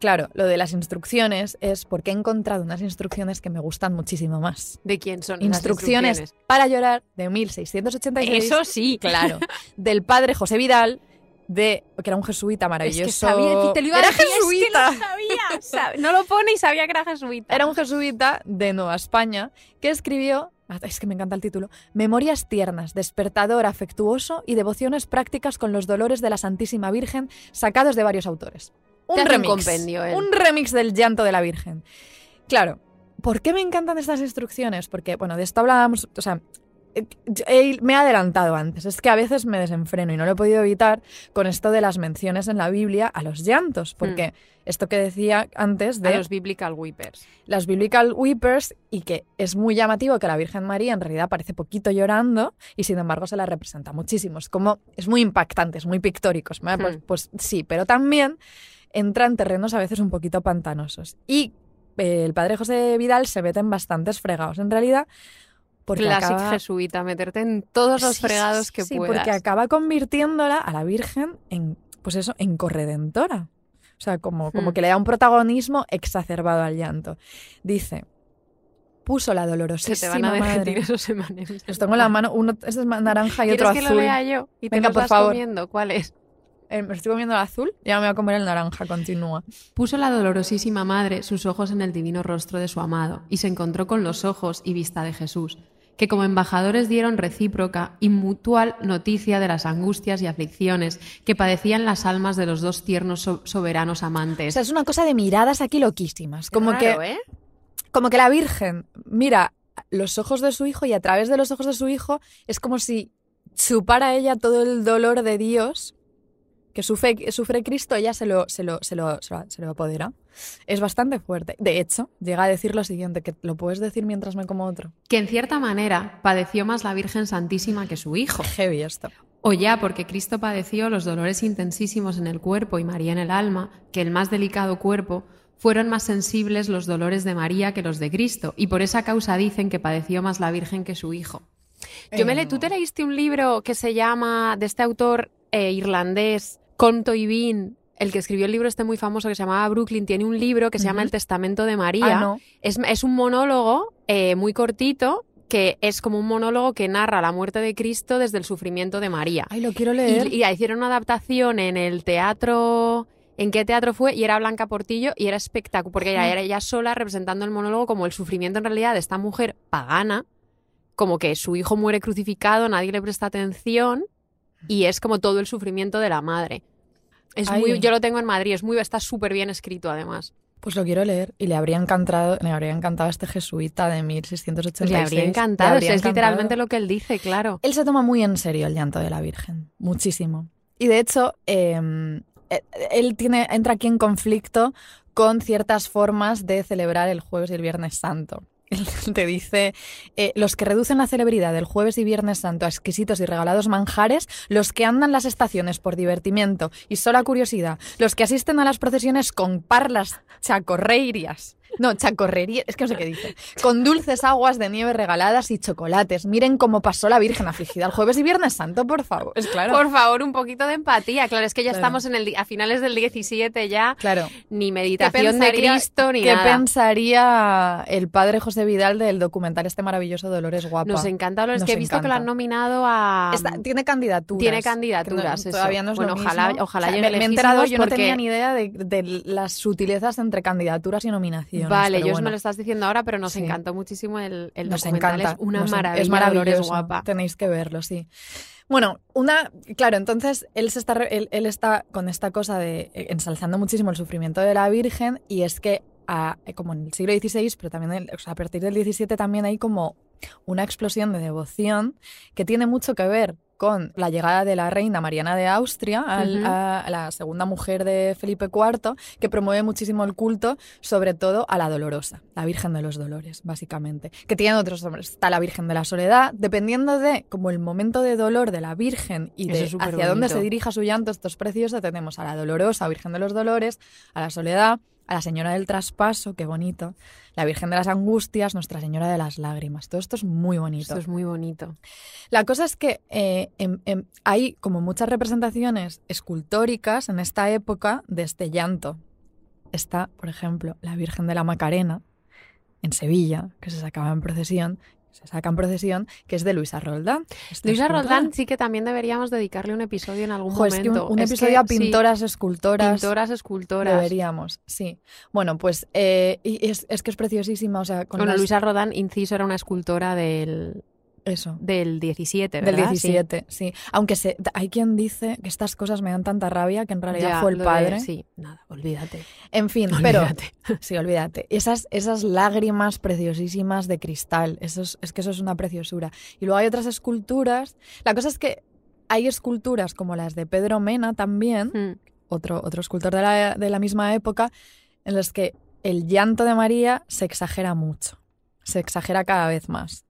Claro, lo de las instrucciones es porque he encontrado unas instrucciones que me gustan muchísimo más. ¿De quién son Instrucciones, instrucciones? para llorar de 1686. Eso sí. Claro. Del padre José Vidal, de, que era un jesuita Es maravilloso. que sabía, te lo iba a era decir, es que jesuita. lo sabía. Sab- No lo pone y sabía que era jesuita. Era un jesuita de Nueva España que escribió, ah, es que me encanta el título, Memorias tiernas, despertador afectuoso y devociones prácticas con los dolores de la Santísima Virgen, sacados de varios autores. Un remix. compendio, un remix del llanto de la Virgen. Claro, ¿por qué me encantan estas instrucciones? Porque, bueno, de esto hablábamos, o sea, eh, eh, me he adelantado antes. Es que a veces me desenfreno y no lo he podido evitar con esto de las menciones en la Biblia a los llantos, porque esto que decía antes de. A los biblical weepers. las Biblical Weepers y que es muy llamativo que la Virgen María en realidad parece poquito llorando y sin embargo se la representa muchísimo. Es como, es muy impactante, es muy pictórico. Pues, Hmm. pues sí, pero también entra en terrenos a veces un poquito pantanosos. Y eh, el padre José Vidal se mete en bastantes fregados. En realidad, porque Clásico acaba... jesuita, meterte en todos los Sí, fregados sí, que sí, puedas. porque acaba convirtiéndola a la Virgen en, pues eso, en corredentora. O sea, como, como Hmm. que le da un protagonismo exacerbado al llanto. Dice, puso la Se dolorosísima te van a madre. esos emanems. Los tengo en la mano, uno este es naranja y otro ¿Quieres que azul. lo lea yo? Y te Venga, por favor. comiendo. ¿Cuál es? Eh, me estoy comiendo el azul, ya me voy a comer el naranja, continúa. Puso la dolorosísima madre sus ojos en el divino rostro de su amado y se encontró con los ojos y vista de Jesús, que como embajadores dieron recíproca y mutual noticia de las angustias y aflicciones que padecían las almas de los dos tiernos so- soberanos O amantes. sea, es una cosa de miradas aquí loquísimas. Como Raro, que ¿eh? como que la Virgen mira los ojos de su hijo y a través de los ojos de su hijo es como si chupara ella todo el dolor de Dios que sufre, sufre Cristo, ella se lo, se, lo, se, lo, se, lo, se lo apodera. Es bastante fuerte. De hecho, llega a decir lo siguiente, que lo puedes decir mientras me como otro. que en cierta manera padeció más la Virgen Santísima que su hijo. Heavy esto. O ya porque Cristo padeció los dolores intensísimos en el cuerpo y María en el alma, que el más delicado cuerpo, fueron más sensibles los dolores de María que los de Cristo, y por esa causa dicen que padeció más la Virgen que su hijo. Yo me Eh, le, ¿Tú te leíste un libro que se llama, de este autor eh, irlandés, Conto y Bean, el que escribió el libro este muy famoso que se llamaba Brooklyn, tiene un libro que se llama. El Testamento de María. Ah, no. es, es un monólogo eh, muy cortito que es como un monólogo que narra la muerte de Cristo desde el sufrimiento de María. Ay, lo quiero leer. Y, y hicieron una adaptación en el teatro. ¿En qué teatro fue? Y era Blanca Portillo y era espectacular, porque ella era ella sola representando el monólogo como el sufrimiento en realidad de esta mujer pagana, como que su hijo muere crucificado, nadie le presta atención y es como todo el sufrimiento de la madre. Es Ay. muy, yo lo tengo en Madrid, es muy, está súper bien escrito además. Pues lo quiero leer y le habría encantado, le habría encantado a este jesuita de 1686. Le habría Le encantado, habría es encantado. literalmente lo que él dice, claro. Él se toma muy en serio el llanto de la Virgen, muchísimo. Y de hecho, eh, eh, él tiene, entra aquí en conflicto con ciertas formas de celebrar el jueves y el viernes santo. Te dice, eh, los que reducen la celebridad del jueves y viernes santo a exquisitos y regalados manjares, los que andan las estaciones por divertimiento y sola curiosidad, los que asisten a las procesiones con parlas chacorreirias. No, chacorrería, es que no sé qué dice. Con dulces aguas de nieve regaladas y chocolates. Miren cómo pasó la Virgen afligida el jueves y viernes santo, por favor. Es claro. Por favor, un poquito de empatía. Claro, es que ya Claro. estamos en el, a finales del 17 ya, Claro. ni ¿Qué meditación de Cristo ni ¿Qué nada. pensaría el padre José Vidal del documental este maravilloso Dolores Guapa? Nos encanta, es Nos que he visto que lo han nominado a... Está- tiene candidaturas. Tiene candidaturas, eso. Todavía no es Bueno, lo ojalá- mismo. ojalá O sea, llegue me, me he enterado, yo no tenía ni idea de, de las sutilezas entre candidaturas y nominaciones. Vale, yo bueno. me lo estás diciendo ahora, pero nos Sí. encantó muchísimo el, el Nos documental. encanta. Es una nos maravilla, Es maravilloso. Guapa. Tenéis que verlo, sí. Bueno, una, claro, entonces él se está, él, él está con esta cosa de eh, ensalzando muchísimo el sufrimiento de la Virgen y es que a- eh, como en el siglo XVI, pero también el- o sea, a partir del XVII también hay como una explosión de devoción que tiene mucho que ver con la llegada de la reina Mariana de Austria, al- a, a la segunda mujer de Felipe IV, que promueve muchísimo el culto, sobre todo a la Dolorosa, la Virgen de los Dolores, básicamente, que tiene otros nombres. Está la Virgen de la Soledad, dependiendo de como el momento de dolor de la Virgen y de es hacia dónde se dirija su llanto, esto es precioso, tenemos a la Dolorosa, Virgen de los Dolores, a la Soledad, a la Señora del Traspaso, qué bonito, la Virgen de las Angustias, Nuestra Señora de las Lágrimas. Todo esto es muy bonito. Esto es muy bonito. La cosa es que eh, em- em, hay como muchas representaciones escultóricas en esta época de este llanto. Está, por ejemplo, la Virgen de la Macarena en Sevilla, que se sacaba en procesión, se saca en procesión, que es de Luisa Roldán. Esta Luisa. Roldán sí que también deberíamos dedicarle un episodio en algún Jo, es que un, momento. un Es episodio que a sí, pintoras, escultoras. pintoras, escultoras. Deberíamos, sí. Bueno, pues eh, y es, es que es preciosísima, o sea, con Bueno, las- Luisa Rodán, inciso, era una escultora del, eso. del 17, Del ¿verdad? Sí. 17, sí. Aunque se, hay quien dice que estas cosas me dan tanta rabia que en realidad Ya, fue el de- padre. sí, nada, olvídate. En fin, pero Olvídate. sí, olvídate. Esas, esas lágrimas preciosísimas de cristal, eso es, es que eso es una preciosura. Y luego hay otras esculturas. La cosa es que hay esculturas como las de Pedro Mena también, Mm. otro, otro escultor de la, de la misma época, en los que el llanto de María se exagera mucho, se exagera cada vez más.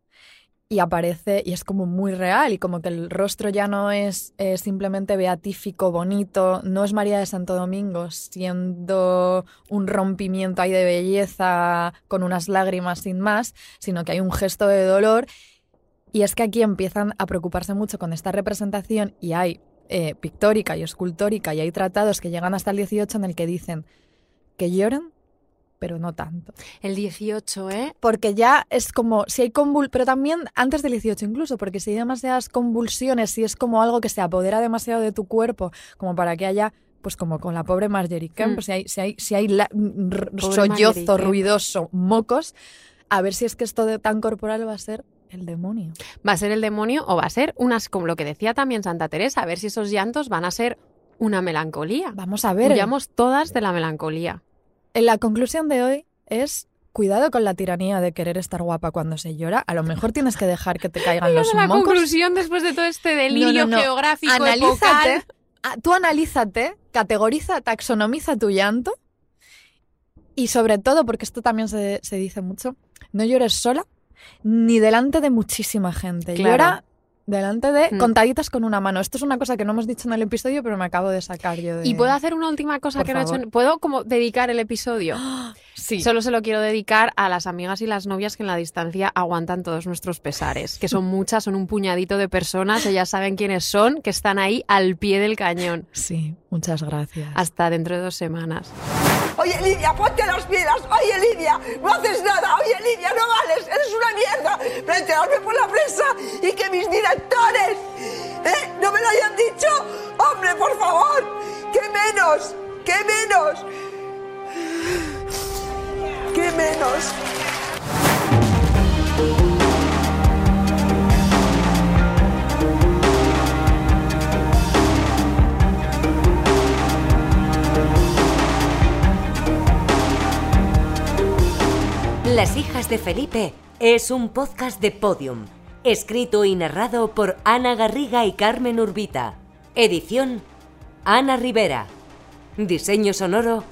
Y aparece y es como muy real y como que el rostro ya no es eh, simplemente beatífico, bonito, no es María de Santo Domingo siendo un rompimiento ahí de belleza con unas lágrimas sin más, sino que hay un gesto de dolor. Y es que aquí empiezan a preocuparse mucho con esta representación y hay eh, pictórica y escultórica y hay tratados que llegan hasta el 18 en el que dicen que lloran, pero no tanto. El 18, ¿eh? Porque ya es como, si hay convul... Pero también antes del 18 incluso, porque si hay demasiadas convulsiones, si es como algo que se apodera demasiado de tu cuerpo, como para que haya, pues como con la pobre Marjorie Kemp, Mm. si hay, si hay, si hay la- Pobre sollozo ruidoso, mocos, a ver si es que esto de tan corporal va a ser el demonio. ¿Va a ser el demonio o va a ser unas, como lo que decía también Santa Teresa, a ver si esos llantos van a ser una melancolía? Vamos a ver. Huyamos todas de la melancolía. La conclusión de hoy es cuidado con la tiranía de querer estar guapa cuando se llora. A lo mejor tienes que dejar que te caigan los la mocos. conclusión después de todo este delirio No, no, no. geográfico Analízate, epocal. ah, tú analízate, categoriza, taxonomiza tu llanto y sobre todo, porque esto también se, se dice mucho, no llores sola ni delante de muchísima gente. Claro. Llora delante de Mm. contaditas con una mano. Esto es una cosa que no hemos dicho en el episodio, pero me acabo de sacar yo de... Y puedo hacer una última cosa Por que no he hecho. ¿Puedo como dedicar el episodio? Sí. Solo se lo quiero dedicar a las amigas y las novias que en la distancia aguantan todos nuestros pesares, que son muchas, son un puñadito de personas, ellas saben quiénes son, que están ahí al pie del cañón. Sí, muchas gracias. Hasta dentro de dos semanas. Oye, Lidia, ponte las pilas. Oye, Lidia, no haces nada. Oye, Lidia, no vales. Eres una mierda. Para enterarme por la prensa y que mis directores ¿eh? no me lo hayan dicho. Hombre, por favor. ¿Qué menos? ¿Qué menos? ¿Qué menos? Las hijas de Felipe es un podcast de Podium, escrito y narrado por Ana Garriga y Carmen Urbita. Edición Ana Rivera. Diseño sonoro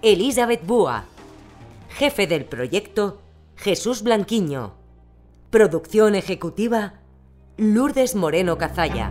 Elizabeth Búa. Jefe del proyecto Jesús Blanquiño. Producción ejecutiva Lourdes Moreno Cazalla.